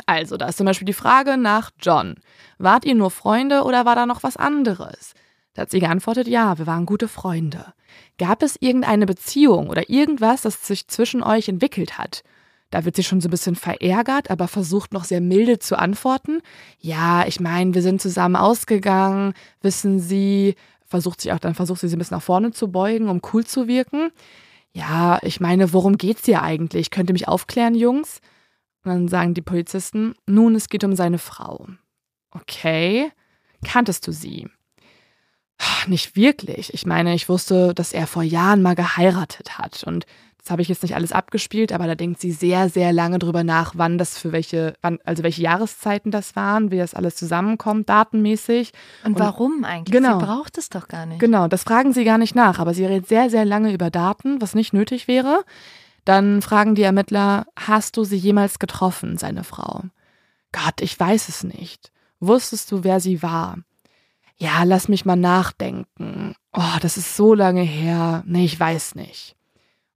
S1: Also, da ist zum Beispiel die Frage nach John. Wart ihr nur Freunde oder war da noch was anderes? Da hat sie geantwortet, ja, wir waren gute Freunde. Gab es irgendeine Beziehung oder irgendwas, das sich zwischen euch entwickelt hat? Da wird sie schon so ein bisschen verärgert, aber versucht noch sehr milde zu antworten. Ja, ich meine, wir sind zusammen ausgegangen, wissen Sie, versucht sich auch, dann versucht sie sich ein bisschen nach vorne zu beugen, um cool zu wirken. Ja, ich meine, worum geht's hier eigentlich? Könnt ihr mich aufklären, Jungs? Und dann sagen die Polizisten, nun, es geht um seine Frau. Okay. Kanntest du sie? Nicht wirklich. Ich meine, ich wusste, dass er vor Jahren mal geheiratet hat und das habe ich jetzt nicht alles abgespielt, aber da denkt sie sehr, sehr lange drüber nach, wann das für welche, wann, also welche Jahreszeiten das waren, wie das alles zusammenkommt, datenmäßig.
S2: Und, und warum eigentlich? Genau. Sie braucht es doch gar nicht.
S1: Genau, das fragen sie gar nicht nach, aber sie redet sehr, sehr lange über Daten, was nicht nötig wäre. Dann fragen die Ermittler, hast du sie jemals getroffen, seine Frau? Gott, ich weiß es nicht. Wusstest du, wer sie war? Ja, lass mich mal nachdenken. Oh, das ist so lange her. Nee, ich weiß nicht.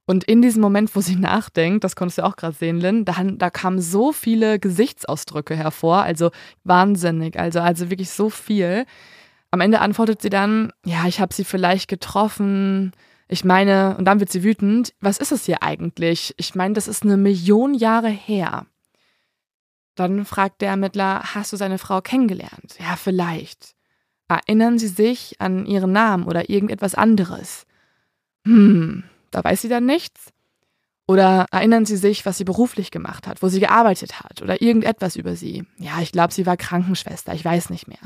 S1: Und in diesem Moment, wo sie nachdenkt, das konntest du auch gerade sehen, Lynn, da, da kamen so viele Gesichtsausdrücke hervor, also wahnsinnig, also, also wirklich so viel. Am Ende antwortet sie dann, ja, ich habe sie vielleicht getroffen. Ich meine, und dann wird sie wütend, was ist es hier eigentlich? Ich meine, das ist eine Million Jahre her. Dann fragt der Ermittler, hast du seine Frau kennengelernt? Ja, vielleicht. Erinnern Sie sich an ihren Namen oder irgendetwas anderes? Hm, da weiß sie dann nichts. Oder erinnern Sie sich, was sie beruflich gemacht hat, wo sie gearbeitet hat oder irgendetwas über sie? Ja, ich glaube, sie war Krankenschwester, ich weiß nicht mehr.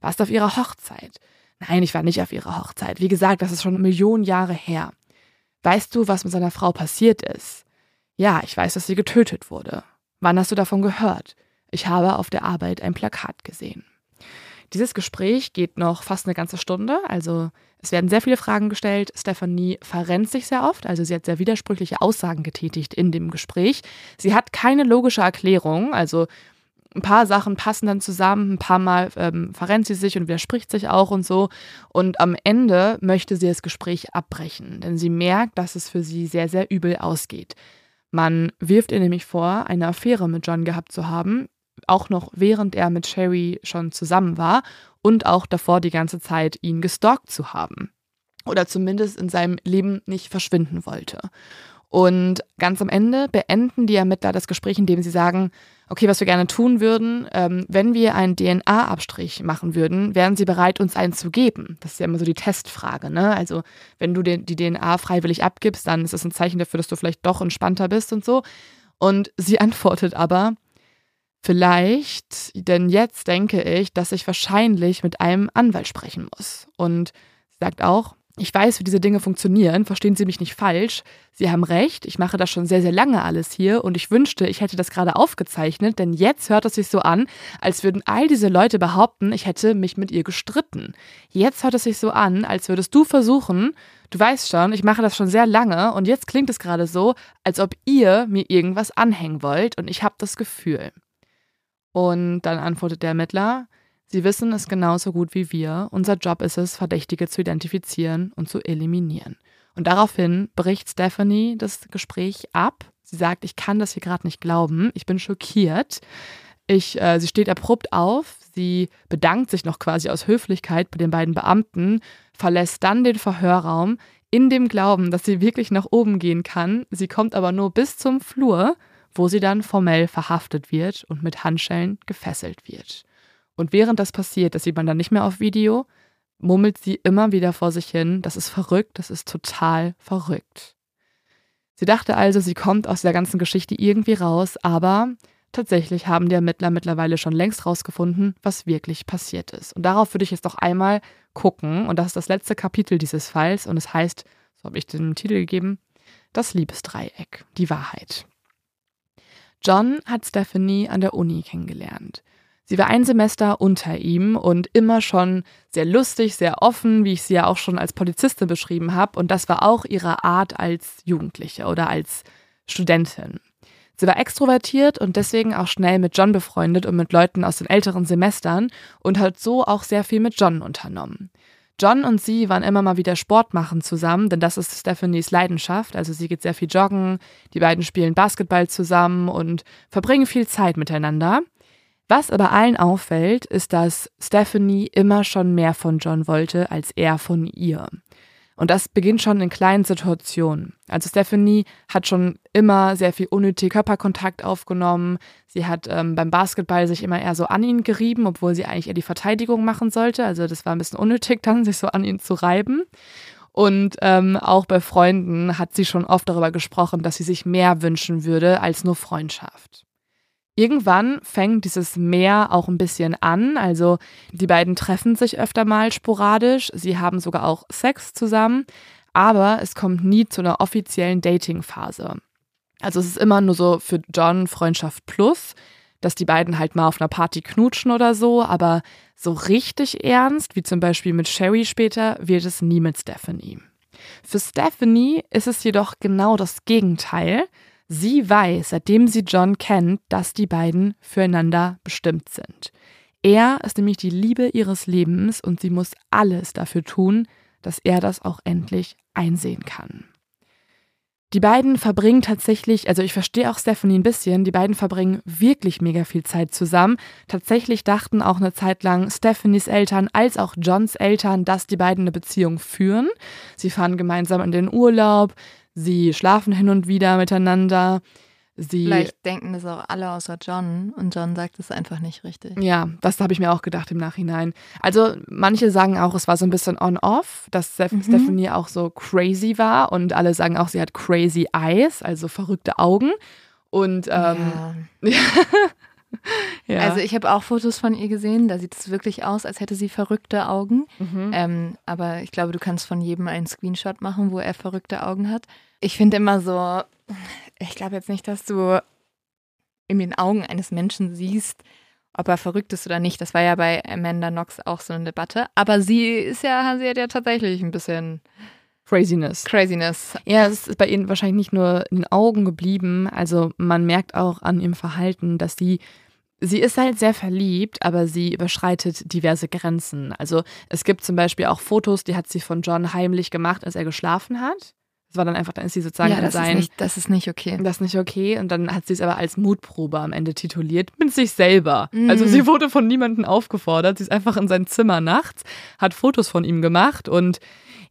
S1: Warst du auf ihrer Hochzeit? Nein, ich war nicht auf ihrer Hochzeit. Wie gesagt, das ist schon Millionen Jahre her. Weißt du, was mit seiner Frau passiert ist? Ja, ich weiß, dass sie getötet wurde. Wann hast du davon gehört? Ich habe auf der Arbeit ein Plakat gesehen. Dieses Gespräch geht noch fast eine ganze Stunde, also es werden sehr viele Fragen gestellt. Stephanie verrennt sich sehr oft, also sie hat sehr widersprüchliche Aussagen getätigt in dem Gespräch. Sie hat keine logische Erklärung, also ein paar Sachen passen dann zusammen, ein paar Mal ähm, verrennt sie sich und widerspricht sich auch und so. Und am Ende möchte sie das Gespräch abbrechen, denn sie merkt, dass es für sie sehr, sehr übel ausgeht. Man wirft ihr nämlich vor, eine Affäre mit John gehabt zu haben, auch noch während er mit Sherry schon zusammen war und auch davor die ganze Zeit ihn gestalkt zu haben. Oder zumindest in seinem Leben nicht verschwinden wollte. Und ganz am Ende beenden die Ermittler das Gespräch, indem sie sagen, okay, was wir gerne tun würden, ähm, wenn wir einen DNA-Abstrich machen würden, wären sie bereit, uns einen zu geben. Das ist ja immer so die Testfrage. Ne? Also wenn du den, die DNA freiwillig abgibst, dann ist das ein Zeichen dafür, dass du vielleicht doch entspannter bist und so. Und sie antwortet aber, Vielleicht, denn jetzt denke ich, dass ich wahrscheinlich mit einem Anwalt sprechen muss. Und sie sagt auch, ich weiß, wie diese Dinge funktionieren, verstehen Sie mich nicht falsch. Sie haben recht, ich mache das schon sehr, sehr lange alles hier und ich wünschte, ich hätte das gerade aufgezeichnet, denn jetzt hört es sich so an, als würden all diese Leute behaupten, ich hätte mich mit ihr gestritten. Jetzt hört es sich so an, als würdest du versuchen, du weißt schon, ich mache das schon sehr lange und jetzt klingt es gerade so, als ob ihr mir irgendwas anhängen wollt und ich habe das Gefühl. Und dann antwortet der Ermittler, Sie wissen es genauso gut wie wir. Unser Job ist es, Verdächtige zu identifizieren und zu eliminieren. Und daraufhin bricht Stephanie das Gespräch ab. Sie sagt, ich kann das hier gerade nicht glauben. Ich bin schockiert. Ich, äh, sie steht abrupt auf. Sie bedankt sich noch quasi aus Höflichkeit bei den beiden Beamten, verlässt dann den Verhörraum in dem Glauben, dass sie wirklich nach oben gehen kann. Sie kommt aber nur bis zum Flur wo sie dann formell verhaftet wird und mit Handschellen gefesselt wird. Und während das passiert, das sieht man dann nicht mehr auf Video, murmelt sie immer wieder vor sich hin, das ist verrückt, das ist total verrückt. Sie dachte also, sie kommt aus der ganzen Geschichte irgendwie raus, aber tatsächlich haben die Ermittler mittlerweile schon längst rausgefunden, was wirklich passiert ist. Und darauf würde ich jetzt noch einmal gucken. Und das ist das letzte Kapitel dieses Falls. Und es heißt, so habe ich den Titel gegeben, das Liebesdreieck, die Wahrheit. John hat Stephanie an der Uni kennengelernt. Sie war ein Semester unter ihm und immer schon sehr lustig, sehr offen, wie ich sie ja auch schon als Polizistin beschrieben habe. Und das war auch ihre Art als Jugendliche oder als Studentin. Sie war extrovertiert und deswegen auch schnell mit John befreundet und mit Leuten aus den älteren Semestern und hat so auch sehr viel mit John unternommen. John und sie waren immer mal wieder Sport machen zusammen, denn das ist Stephanies Leidenschaft. Also sie geht sehr viel joggen, die beiden spielen Basketball zusammen und verbringen viel Zeit miteinander. Was aber allen auffällt, ist, dass Stephanie immer schon mehr von John wollte als er von ihr. Und das beginnt schon in kleinen Situationen. Also Stephanie hat schon immer sehr viel unnötig Körperkontakt aufgenommen. Sie hat ähm, beim Basketball sich immer eher so an ihn gerieben, obwohl sie eigentlich eher die Verteidigung machen sollte. Also das war ein bisschen unnötig dann, sich so an ihn zu reiben. Und ähm, auch bei Freunden hat sie schon oft darüber gesprochen, dass sie sich mehr wünschen würde als nur Freundschaft. Irgendwann fängt dieses Meer auch ein bisschen an. Also die beiden treffen sich öfter mal sporadisch. Sie haben sogar auch Sex zusammen. Aber es kommt nie zu einer offiziellen Dating-Phase. Also es ist immer nur so für John Freundschaft plus, dass die beiden halt mal auf einer Party knutschen oder so. Aber so richtig ernst, wie zum Beispiel mit Sherry später, wird es nie mit Stephanie. Für Stephanie ist es jedoch genau das Gegenteil. Sie weiß, seitdem sie John kennt, dass die beiden füreinander bestimmt sind. Er ist nämlich die Liebe ihres Lebens und sie muss alles dafür tun, dass er das auch endlich einsehen kann. Die beiden verbringen tatsächlich, also ich verstehe auch Stephanie ein bisschen, die beiden verbringen wirklich mega viel Zeit zusammen. Tatsächlich dachten auch eine Zeit lang Stephanies Eltern als auch Johns Eltern, dass die beiden eine Beziehung führen. Sie fahren gemeinsam in den Urlaub, Sie schlafen hin und wieder miteinander. Sie
S2: Vielleicht denken das auch alle außer John und John sagt es einfach nicht richtig.
S1: Ja, das habe ich mir auch gedacht im Nachhinein. Also manche sagen auch, es war so ein bisschen on-off, dass mhm. Stephanie auch so crazy war und alle sagen auch, sie hat crazy eyes, also verrückte Augen. Und ähm, ja.
S2: ja. Also ich habe auch Fotos von ihr gesehen, da sieht es wirklich aus, als hätte sie verrückte Augen. Mhm. Ähm, aber ich glaube, du kannst von jedem einen Screenshot machen, wo er verrückte Augen hat. Ich finde immer so, ich glaube jetzt nicht, dass du in den Augen eines Menschen siehst, ob er verrückt ist oder nicht. Das war ja bei Amanda Knox auch so eine Debatte. Aber sie ist ja, sie hat ja tatsächlich ein bisschen
S1: Craziness.
S2: Craziness.
S1: Ja, es ist bei ihnen wahrscheinlich nicht nur in den Augen geblieben. Also man merkt auch an ihrem Verhalten, dass sie Sie ist halt sehr verliebt, aber sie überschreitet diverse Grenzen. Also es gibt zum Beispiel auch Fotos, die hat sie von John heimlich gemacht, als er geschlafen hat. Das war dann einfach, dann ist sie sozusagen
S2: ja, das
S1: sein.
S2: Ist nicht, das ist nicht okay.
S1: Das ist nicht okay. Und dann hat sie es aber als Mutprobe am Ende tituliert mit sich selber. Mhm. Also sie wurde von niemandem aufgefordert. Sie ist einfach in sein Zimmer nachts, hat Fotos von ihm gemacht und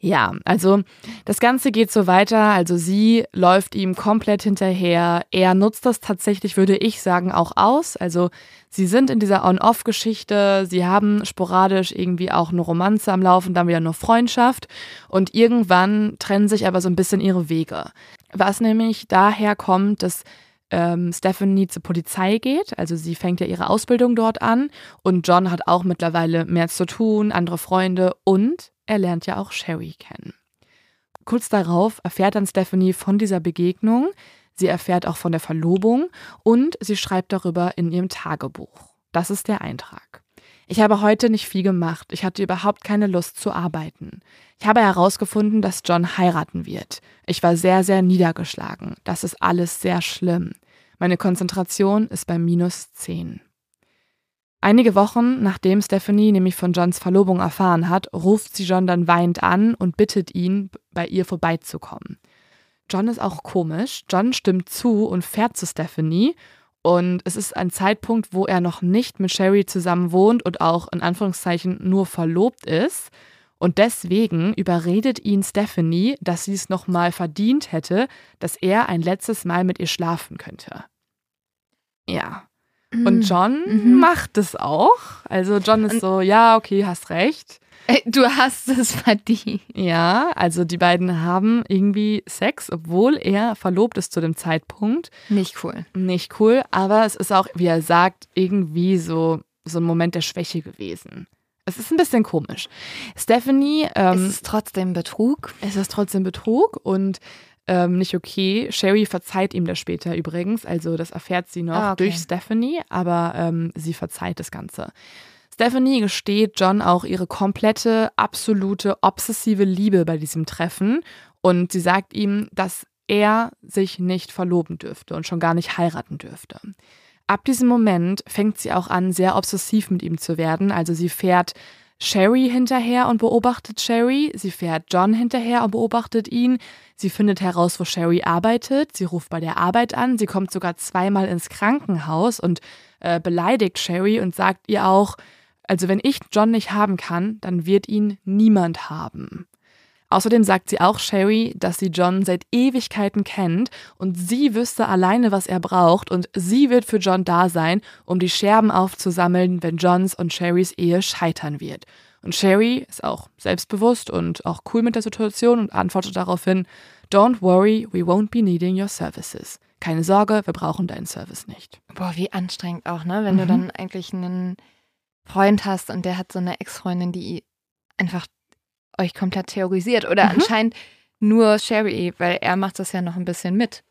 S1: ja, also das Ganze geht so weiter. Also sie läuft ihm komplett hinterher. Er nutzt das tatsächlich, würde ich sagen, auch aus. Also sie sind in dieser On-Off-Geschichte. Sie haben sporadisch irgendwie auch eine Romanze am Laufen, dann wieder nur Freundschaft. Und irgendwann trennen sich aber so ein bisschen ihre Wege. Was nämlich daher kommt, dass ähm, Stephanie zur Polizei geht. Also sie fängt ja ihre Ausbildung dort an. Und John hat auch mittlerweile mehr zu tun, andere Freunde und er lernt ja auch Sherry kennen. Kurz darauf erfährt dann Stephanie von dieser Begegnung, sie erfährt auch von der Verlobung und sie schreibt darüber in ihrem Tagebuch. Das ist der Eintrag. Ich habe heute nicht viel gemacht. Ich hatte überhaupt keine Lust zu arbeiten. Ich habe herausgefunden, dass John heiraten wird. Ich war sehr, sehr niedergeschlagen. Das ist alles sehr schlimm. Meine Konzentration ist bei minus 10. Einige Wochen nachdem Stephanie nämlich von Johns Verlobung erfahren hat, ruft sie John dann weinend an und bittet ihn, bei ihr vorbeizukommen. John ist auch komisch. John stimmt zu und fährt zu Stephanie. Und es ist ein Zeitpunkt, wo er noch nicht mit Sherry zusammen wohnt und auch in Anführungszeichen nur verlobt ist. Und deswegen überredet ihn Stephanie, dass sie es nochmal verdient hätte, dass er ein letztes Mal mit ihr schlafen könnte. Ja. Und John
S2: Mhm.
S1: macht es auch. Also John ist so, ja, okay, hast recht.
S2: Ey, Du hast es verdient.
S1: Ja, also die beiden haben irgendwie Sex, obwohl er verlobt ist zu dem Zeitpunkt.
S2: Nicht cool.
S1: Nicht cool, aber es ist auch, wie er sagt, irgendwie so, so ein Moment der Schwäche gewesen. Es ist ein bisschen komisch. Stephanie, ähm,
S2: es ist trotzdem Betrug.
S1: es ist trotzdem Betrug und ähm, nicht okay. Sherry verzeiht ihm das später übrigens, also das erfährt sie noch
S2: Ah, okay.
S1: durch Stephanie, aber ähm, sie verzeiht das Ganze. Stephanie gesteht John auch ihre komplette, absolute, obsessive Liebe bei diesem Treffen und sie sagt ihm, dass er sich nicht verloben dürfte und schon gar nicht heiraten dürfte. Ab diesem Moment fängt sie auch an, sehr obsessiv mit ihm zu werden. Also sie fährt Sherry hinterher und beobachtet Sherry. Sie fährt John hinterher und beobachtet ihn. Sie findet heraus, wo Sherry arbeitet. Sie ruft bei der Arbeit an. Sie kommt sogar zweimal ins Krankenhaus und äh, beleidigt Sherry und sagt ihr auch, also wenn ich John nicht haben kann, dann wird ihn niemand haben. Außerdem sagt sie auch Sherry, dass sie John seit Ewigkeiten kennt und sie wüsste alleine, was er braucht und sie wird für John da sein, um die Scherben aufzusammeln, wenn Johns und Sherrys Ehe scheitern wird. Und Sherry ist auch selbstbewusst und auch cool mit der Situation und antwortet daraufhin, Don't worry, we won't be needing your services. Keine Sorge, wir brauchen deinen Service nicht.
S2: Boah, wie anstrengend auch, ne? Wenn du
S1: Mhm.
S2: dann eigentlich einen Freund hast und der hat so eine Ex-Freundin, die einfach euch komplett terrorisiert. Oder
S1: Mhm.
S2: anscheinend nur Sherry, weil er macht das ja noch ein bisschen mit.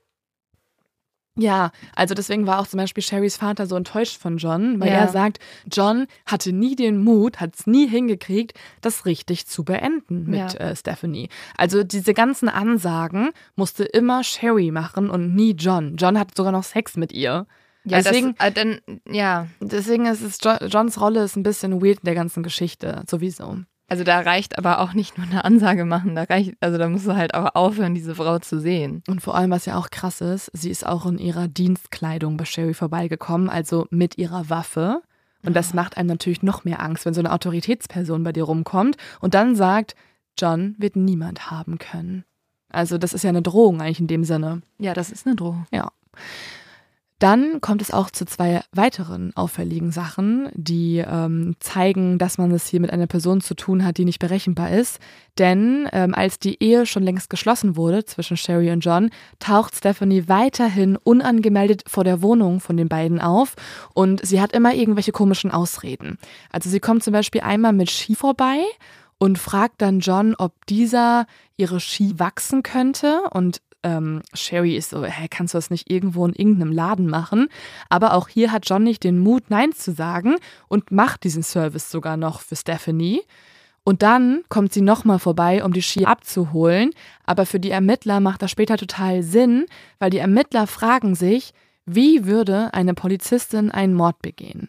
S1: Ja, also deswegen war auch zum Beispiel Sherrys Vater so enttäuscht von John, weil
S2: Ja.
S1: er sagt, John hatte nie den Mut, hat es nie hingekriegt, das richtig zu beenden mit
S2: Ja.
S1: äh, Stephanie. Also diese ganzen Ansagen musste immer Sherry machen und nie John. John hat sogar noch Sex mit ihr.
S2: Ja,
S1: deswegen,
S2: das, äh, dann, ja,
S1: deswegen ist es jo Johns Rolle ist ein bisschen weird in der ganzen Geschichte, sowieso.
S2: Also da reicht aber auch nicht nur eine Ansage machen, da reicht, also da musst du halt auch aufhören, diese Frau zu sehen.
S1: Und vor allem, was ja auch krass ist, sie ist auch in ihrer Dienstkleidung bei Sherry vorbeigekommen, also mit ihrer Waffe. Und das macht einem natürlich noch mehr Angst, wenn so eine Autoritätsperson bei dir rumkommt und dann sagt, John wird niemand haben können. Also das ist ja eine Drohung eigentlich in dem Sinne.
S2: Ja, das ist eine Drohung.
S1: Dann kommt es auch zu zwei weiteren auffälligen Sachen, die ähm, zeigen, dass man es hier mit einer Person zu tun hat, die nicht berechenbar ist. Denn ähm, als die Ehe schon längst geschlossen wurde zwischen Sherry und John, taucht Stephanie weiterhin unangemeldet vor der Wohnung von den beiden auf und sie hat immer irgendwelche komischen Ausreden. Also sie kommt zum Beispiel einmal mit Ski vorbei und fragt dann John, ob dieser ihre Ski wachsen könnte und ähm, Sherry ist so, hä, kannst du das nicht irgendwo in irgendeinem Laden machen? Aber auch hier hat John nicht den Mut, Nein zu sagen und macht diesen Service sogar noch für Stephanie. Und dann kommt sie nochmal vorbei, um die Ski abzuholen. Aber für die Ermittler macht das später total Sinn, weil die Ermittler fragen sich, wie würde eine Polizistin einen Mord begehen?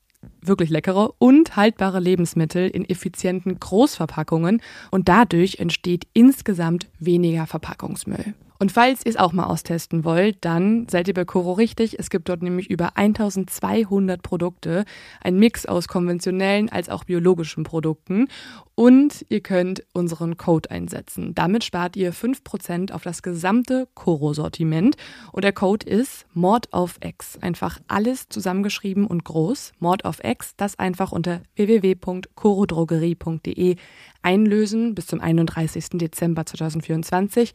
S1: wirklich leckere und haltbare Lebensmittel in effizienten Großverpackungen und dadurch entsteht insgesamt weniger Verpackungsmüll. Und falls ihr es auch mal austesten wollt, dann seid ihr bei Coro richtig. Es gibt dort nämlich über 1200 Produkte, ein Mix aus konventionellen als auch biologischen Produkten. Und ihr könnt unseren Code einsetzen. Damit spart ihr 5% auf das gesamte Coro-Sortiment. Und der Code ist Mord auf X. Einfach alles zusammengeschrieben und groß. Mord auf X, das einfach unter www.corodrogerie.de einlösen bis zum 31. Dezember 2024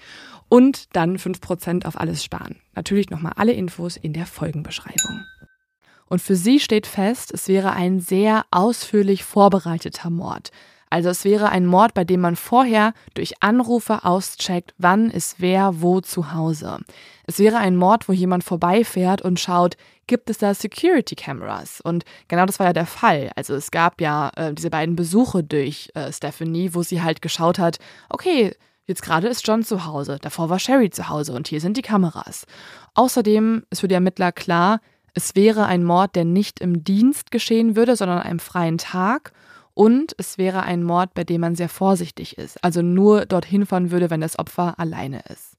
S1: und dann 5% auf alles sparen. Natürlich nochmal alle Infos in der Folgenbeschreibung. Und für sie steht fest, es wäre ein sehr ausführlich vorbereiteter Mord. Also es wäre ein Mord, bei dem man vorher durch Anrufe auscheckt, wann ist wer wo zu Hause. Es wäre ein Mord, wo jemand vorbeifährt und schaut, gibt es da Security Cameras? Und genau das war ja der Fall. Also es gab ja äh, diese beiden Besuche durch äh, Stephanie, wo sie halt geschaut hat, okay, Jetzt gerade ist John zu Hause, davor war Sherry zu Hause und hier sind die Kameras. Außerdem ist für die Ermittler klar, es wäre ein Mord, der nicht im Dienst geschehen würde, sondern an einem freien Tag und es wäre ein Mord, bei dem man sehr vorsichtig ist, also nur dorthin fahren würde, wenn das Opfer alleine ist.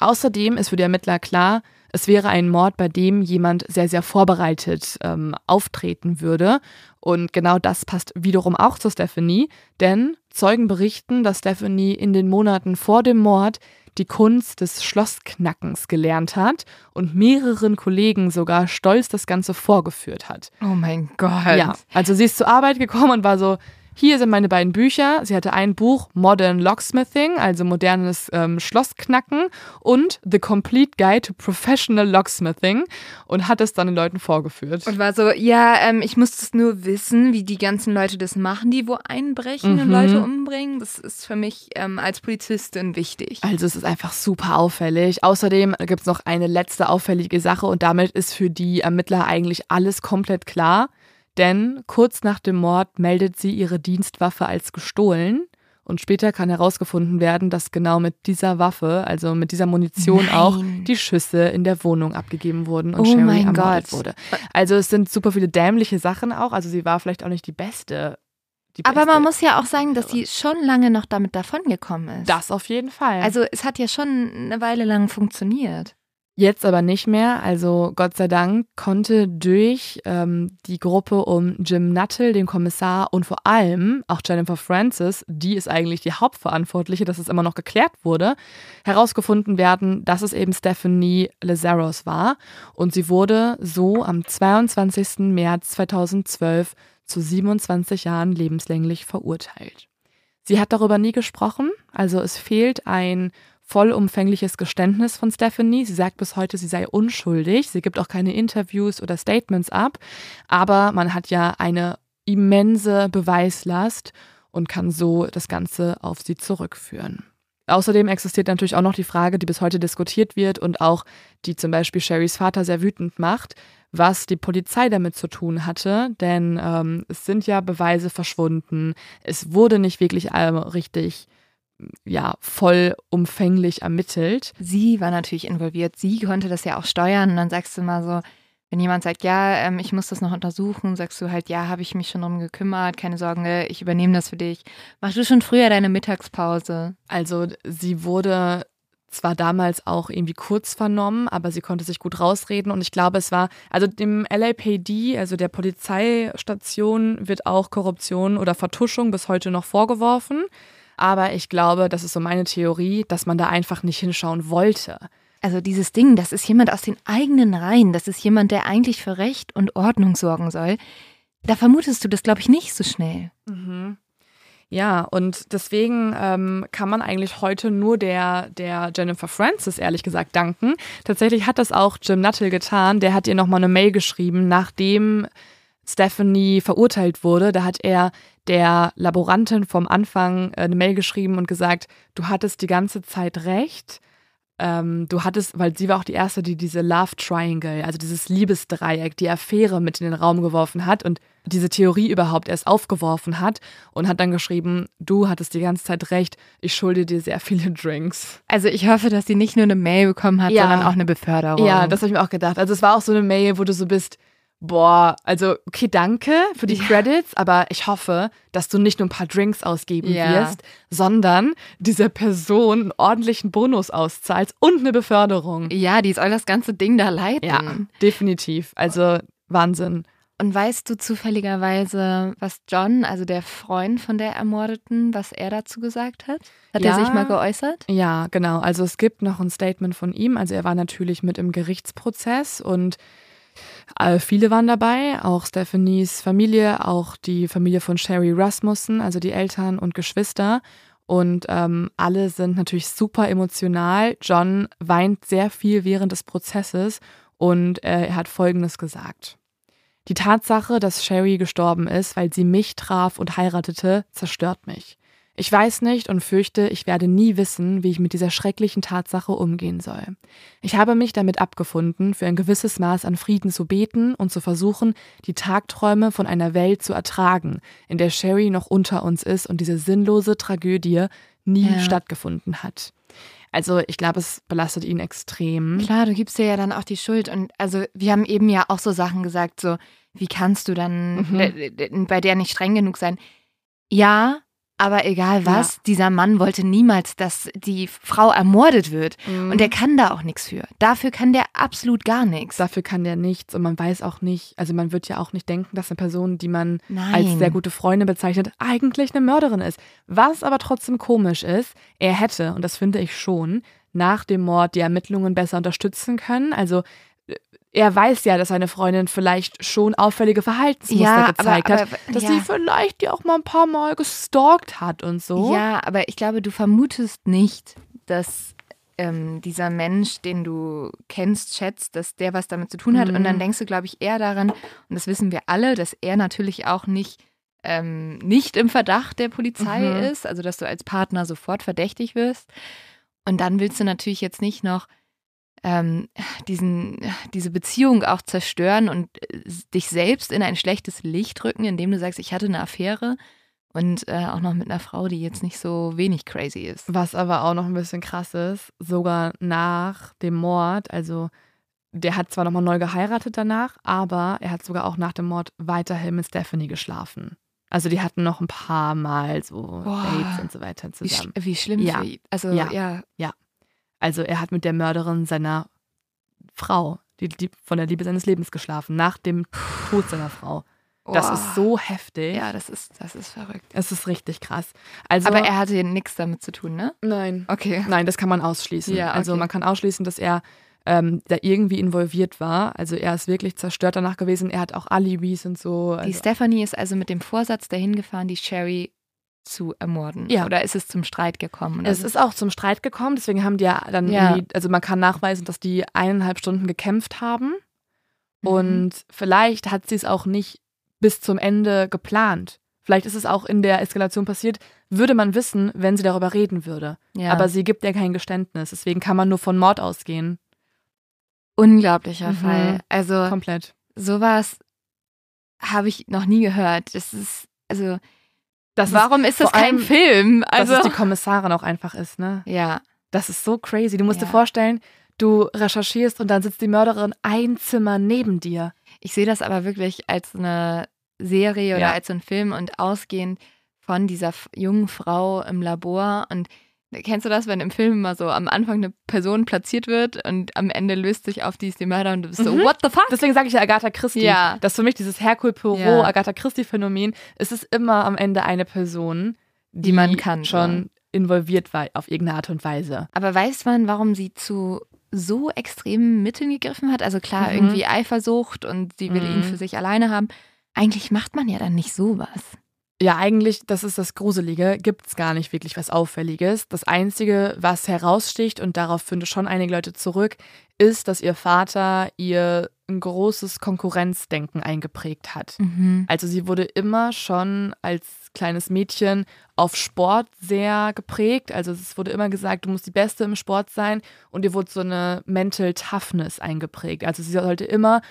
S1: Außerdem ist für die Ermittler klar, es wäre ein Mord, bei dem jemand sehr, sehr vorbereitet ähm, auftreten würde. Und genau das passt wiederum auch zu Stephanie, denn Zeugen berichten, dass Stephanie in den Monaten vor dem Mord die Kunst des Schlossknackens gelernt hat und mehreren Kollegen sogar stolz das Ganze vorgeführt hat.
S2: Oh mein Gott.
S1: Ja, also sie ist zur Arbeit gekommen und war so, hier sind meine beiden Bücher. Sie hatte ein Buch Modern Locksmithing, also modernes ähm, Schlossknacken und The Complete Guide to Professional Locksmithing und hat es dann den Leuten vorgeführt.
S2: Und war so, ja, ähm, ich muss das nur wissen, wie die ganzen Leute das machen, die wo einbrechen
S1: Mhm.
S2: und Leute umbringen. Das ist für mich ähm, als Polizistin wichtig.
S1: Also es ist einfach super auffällig. Außerdem gibt es noch eine letzte auffällige Sache und damit ist für die Ermittler eigentlich alles komplett klar. Denn kurz nach dem Mord meldet sie ihre Dienstwaffe als gestohlen. Und später kann herausgefunden werden, dass genau mit dieser Waffe, also mit dieser Munition
S2: Nein.
S1: auch die Schüsse in der Wohnung abgegeben wurden und
S2: Oh
S1: Sherry
S2: mein
S1: ermordet
S2: Gott.
S1: wurde. Also es sind super viele dämliche Sachen auch. Also sie war vielleicht auch nicht die beste.
S2: Aber man muss ja auch sagen, dass sie schon lange noch damit davongekommen ist.
S1: das auf jeden Fall.
S2: Also es hat ja schon eine Weile lang funktioniert.
S1: Jetzt aber nicht mehr. Also Gott sei Dank konnte durch ähm, die Gruppe um Jim Nuttall, den Kommissar und vor allem auch Jennifer Francis, die ist eigentlich die Hauptverantwortliche, dass es immer noch geklärt wurde, herausgefunden werden, dass es eben Stephanie Lazaros war. Und sie wurde so am 22. März 2012 zu 27 Jahren lebenslänglich verurteilt. Sie hat darüber nie gesprochen, also es fehlt ein vollumfängliches Geständnis von Stephanie. Sie sagt bis heute, sie sei unschuldig. Sie gibt auch keine Interviews oder Statements ab. Aber man hat ja eine immense Beweislast und kann so das Ganze auf sie zurückführen. Außerdem existiert natürlich auch noch die Frage, die bis heute diskutiert wird und auch die zum Beispiel Sherrys Vater sehr wütend macht, was die Polizei damit zu tun hatte. Denn ähm, es sind ja Beweise verschwunden. Es wurde nicht wirklich ähm, richtig ja, vollumfänglich ermittelt.
S2: Sie war natürlich involviert. Sie konnte das ja auch steuern. Und dann sagst du mal so, wenn jemand sagt, ja, ähm, ich muss das noch untersuchen, sagst du halt, ja, habe ich mich schon drum gekümmert, keine Sorgen, ich übernehme das für dich. Mach du schon früher deine Mittagspause.
S1: Also sie wurde zwar damals auch irgendwie kurz vernommen, aber sie konnte sich gut rausreden und ich glaube, es war, also dem LAPD, also der Polizeistation, wird auch Korruption oder Vertuschung bis heute noch vorgeworfen. Aber ich glaube, das ist so meine Theorie, dass man da einfach nicht hinschauen wollte.
S2: Also dieses Ding, das ist jemand aus den eigenen Reihen, das ist jemand, der eigentlich für Recht und Ordnung sorgen soll. Da vermutest du das, glaube ich, nicht so schnell.
S1: Mhm. Ja, und deswegen ähm, kann man eigentlich heute nur der, der Jennifer Francis, ehrlich gesagt, danken. Tatsächlich hat das auch Jim Nuttall getan. Der hat ihr nochmal eine Mail geschrieben, nachdem Stephanie verurteilt wurde. Da hat er der Laborantin vom Anfang äh, eine Mail geschrieben und gesagt, du hattest die ganze Zeit recht. Ähm, du hattest, weil sie war auch die erste, die diese Love Triangle, also dieses Liebesdreieck, die Affäre mit in den Raum geworfen hat und diese Theorie überhaupt erst aufgeworfen hat und hat dann geschrieben, du hattest die ganze Zeit recht, ich schulde dir sehr viele Drinks.
S2: Also ich hoffe, dass sie nicht nur eine Mail bekommen hat,
S1: Ja.
S2: sondern auch eine Beförderung.
S1: Ja, das habe ich mir auch gedacht. Also es war auch so eine Mail, wo du so bist, boah, also okay, danke für die Credits, aber ich hoffe, dass du nicht nur ein paar Drinks ausgeben
S2: Ja.
S1: wirst, sondern dieser Person einen ordentlichen Bonus auszahlst und eine Beförderung.
S2: Ja, die soll das ganze Ding da leiten.
S1: Ja, definitiv. Also Wahnsinn.
S2: Und weißt du zufälligerweise, was John, also der Freund von der Ermordeten, was er dazu gesagt hat? Hat
S1: Ja.
S2: er sich mal geäußert?
S1: Ja, genau. Also es gibt noch ein Statement von ihm. Also er war natürlich mit im Gerichtsprozess und viele waren dabei, auch Stephanies Familie, auch die Familie von Sherry Rasmussen, also die Eltern und Geschwister. Und ähm, alle sind natürlich super emotional. John weint sehr viel während des Prozesses und äh, er hat Folgendes gesagt. Die Tatsache, dass Sherry gestorben ist, weil sie mich traf und heiratete, zerstört mich. Ich weiß nicht und fürchte, ich werde nie wissen, wie ich mit dieser schrecklichen Tatsache umgehen soll. Ich habe mich damit abgefunden, für ein gewisses Maß an Frieden zu beten und zu versuchen, die Tagträume von einer Welt zu ertragen, in der Sherry noch unter uns ist und diese sinnlose Tragödie nie
S2: Ja.
S1: stattgefunden hat. Also ich glaube, es belastet ihn extrem.
S2: Klar, du gibst dir ja dann auch die Schuld. Und also wir haben eben ja auch so Sachen gesagt, so, wie kannst du dann
S1: Mhm.
S2: bei der nicht streng genug sein? Ja, aber egal was, dieser Mann wollte niemals, dass die Frau ermordet wird.
S1: Mhm.
S2: Und der kann da auch nichts für. Dafür kann der absolut gar nichts.
S1: Dafür kann der nichts und man weiß auch nicht, also man wird ja auch nicht denken, dass eine Person, die man
S2: Nein.
S1: als sehr gute Freundin bezeichnet, eigentlich eine Mörderin ist. Was aber trotzdem komisch ist, er hätte, und das finde ich schon, nach dem Mord die Ermittlungen besser unterstützen können. Also er weiß ja, dass seine Freundin vielleicht schon auffällige Verhaltensmuster
S2: Ja, aber-
S1: gezeigt hat,
S2: aber-
S1: dass
S2: ja.
S1: sie vielleicht die auch mal ein paar Mal gestalkt hat und so.
S2: Ja, aber ich glaube, du vermutest nicht, dass ähm, dieser Mensch, den du kennst, schätzt, dass der was damit zu tun hat. Und dann
S1: Mhm.
S2: denkst du, glaube ich, eher daran, und das wissen wir alle, dass er natürlich auch nicht, ähm, nicht im Verdacht der Polizei
S1: Mhm.
S2: ist, also dass du als Partner sofort verdächtig wirst. Und dann willst du natürlich jetzt nicht noch ähm, diesen, diese Beziehung auch zerstören und äh, dich selbst in ein schlechtes Licht rücken, indem du sagst, ich hatte eine Affäre und äh, auch noch mit einer Frau, die jetzt nicht so wenig crazy ist.
S1: Was aber auch noch ein bisschen krass ist, sogar nach dem Mord, also der hat zwar nochmal neu geheiratet danach, aber er hat sogar auch nach dem Mord weiterhin mit Stephanie geschlafen. Also die hatten noch ein paar Mal so
S2: Boah.
S1: Dates und so weiter
S2: Wie, sch
S1: zusammen.
S2: wie schlimm
S1: Ja.
S2: für ihn. Also
S1: Ja.
S2: ja.
S1: Also er hat mit der Mörderin seiner Frau, die, die von der Liebe seines Lebens geschlafen, nach dem Tod seiner Frau. Das
S2: Boah.
S1: ist so heftig.
S2: Ja, das ist, das ist verrückt.
S1: Es ist richtig krass. Also,
S2: Aber er hatte nichts damit zu tun, ne?
S1: nein.
S2: Okay.
S1: Nein, das kann man ausschließen.
S2: Ja,
S1: Also
S2: okay.
S1: man kann ausschließen, dass er ähm, da irgendwie involviert war. Also er ist wirklich zerstört danach gewesen. Er hat auch Alibis und so.
S2: Die
S1: Also,
S2: Stephanie ist also mit dem Vorsatz dahin gefahren, die Sherry zu ermorden.
S1: Ja.
S2: Oder ist es zum Streit gekommen?
S1: es
S2: Also-
S1: ist auch zum Streit gekommen, deswegen haben die ja dann
S2: Ja.
S1: also man kann nachweisen, dass die eineinhalb Stunden gekämpft haben.
S2: Mhm.
S1: Und vielleicht hat sie es auch nicht bis zum Ende geplant. Vielleicht ist es auch in der Eskalation passiert, würde man wissen, wenn sie darüber reden würde.
S2: ja.
S1: Aber sie gibt ja kein Geständnis. Deswegen kann man nur von Mord ausgehen.
S2: unglaublicher
S1: Mhm.
S2: Fall. Also
S1: Komplett.
S2: sowas habe ich noch nie gehört. Das ist also
S1: Das
S2: warum ist, das
S1: vor
S2: kein
S1: allem,
S2: Film? Also
S1: dass es die Kommissarin auch einfach ist, ne?
S2: ja,
S1: Das ist so crazy. Du musst
S2: Ja.
S1: dir vorstellen, du recherchierst und dann sitzt die Mörderin ein Zimmer neben dir.
S2: ich sehe das aber wirklich als eine Serie oder
S1: Ja.
S2: als so ein Film und ausgehend von dieser jungen Frau im Labor und Kennst du das, wenn im Film mal so am Anfang eine Person platziert wird und am Ende löst sich auf, die ist die Mörder und du bist so,
S1: Mhm.
S2: what the fuck?
S1: Deswegen sage ich ja Agatha Christie.
S2: Ja.
S1: Das ist für mich dieses Hercule Poirot,
S2: Ja.
S1: Agatha Christie-Phänomen. Es ist immer am Ende eine Person,
S2: Die man kannte.
S1: schon involviert war auf irgendeine Art und Weise.
S2: Aber weiß man, warum sie zu so extremen Mitteln gegriffen hat? Also klar,
S1: Mhm.
S2: irgendwie Eifersucht und sie will
S1: Mhm.
S2: ihn für sich alleine haben. Eigentlich macht man ja dann nicht sowas.
S1: Ja, eigentlich, das ist das Gruselige, gibt es gar nicht wirklich was Auffälliges. Das Einzige, was heraussticht, und darauf führen schon einige Leute zurück, ist, dass ihr Vater ihr ein großes Konkurrenzdenken eingeprägt hat.
S2: Mhm.
S1: Also sie wurde immer schon als kleines Mädchen auf Sport sehr geprägt. Also es wurde immer gesagt, du musst die Beste im Sport sein und ihr wurde so eine Mental Toughness eingeprägt. Also sie sollte immer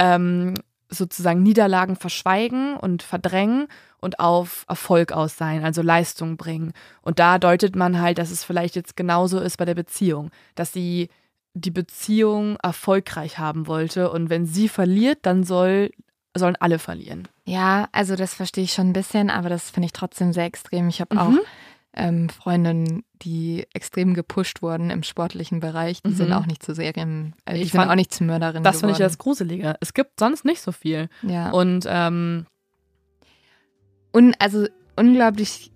S1: ähm, sozusagen Niederlagen verschweigen und verdrängen und auf Erfolg aus sein, also Leistung bringen. Und da deutet man halt, dass es vielleicht jetzt genauso ist bei der Beziehung, dass sie die Beziehung erfolgreich haben wollte. Und wenn sie verliert, dann soll, sollen alle verlieren.
S2: Ja, also das verstehe ich schon ein bisschen, aber das finde ich trotzdem sehr extrem. Ich habe
S1: Mhm.
S2: auch ähm, Freundinnen, die extrem gepusht wurden im sportlichen Bereich. Die
S1: Mhm.
S2: sind auch nicht zu Serien, äh, die
S1: Ich
S2: sind
S1: fand-
S2: auch nicht zu Mörderinnen
S1: Das finde ich das Gruselige. Es gibt sonst nicht so viel.
S2: ja.
S1: Und ähm,
S2: Und also unglaublich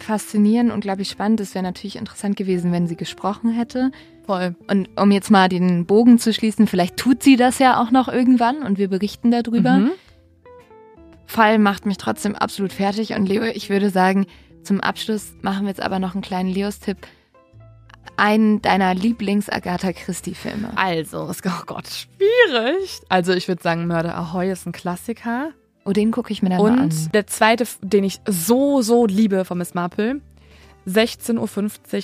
S2: faszinierend, unglaublich spannend. Es wäre natürlich interessant gewesen, wenn sie gesprochen hätte.
S1: voll.
S2: Und um jetzt mal den Bogen zu schließen, vielleicht tut sie das ja auch noch irgendwann und wir berichten darüber.
S1: Mhm.
S2: Fall macht mich trotzdem absolut fertig. Und Leo, ich würde sagen, zum Abschluss machen wir jetzt aber noch einen kleinen Leos-Tipp. Einen deiner Lieblings-Agatha Christie-Filme.
S1: Also, es- oh Gott, schwierig. Also, ich würde sagen, Mörder Ahoy ist ein Klassiker.
S2: Oh, den gucke ich mir dann mal an.
S1: Und der zweite, den ich so, so liebe von Miss Marple, 16.50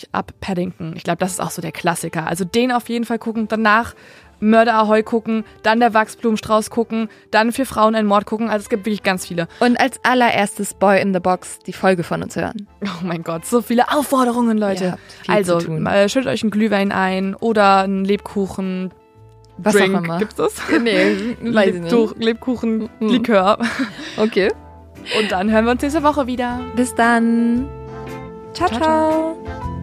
S1: Uhr ab Paddington. Ich glaube, das ist auch so der Klassiker. Also den auf jeden Fall gucken, danach Mörder Ahoy gucken, dann der Wachsblumenstrauß gucken, dann für Frauen ein Mord gucken. Also es gibt wirklich ganz viele.
S2: Und als allererstes Boy in the Box die Folge von uns hören.
S1: Oh mein Gott, so viele Aufforderungen, Leute. Also, äh, schüttet euch einen Glühwein ein oder einen Lebkuchen.
S2: Was
S1: Drink.
S2: auch immer.
S1: Gibt's das?
S2: Nee, weiß ich nicht.
S1: Lebkuchen, Lebkuchen
S2: Mhm.
S1: Likör.
S2: Okay.
S1: Und dann hören wir uns nächste Woche wieder.
S2: Bis dann. ciao.
S1: Ciao,
S2: ciao.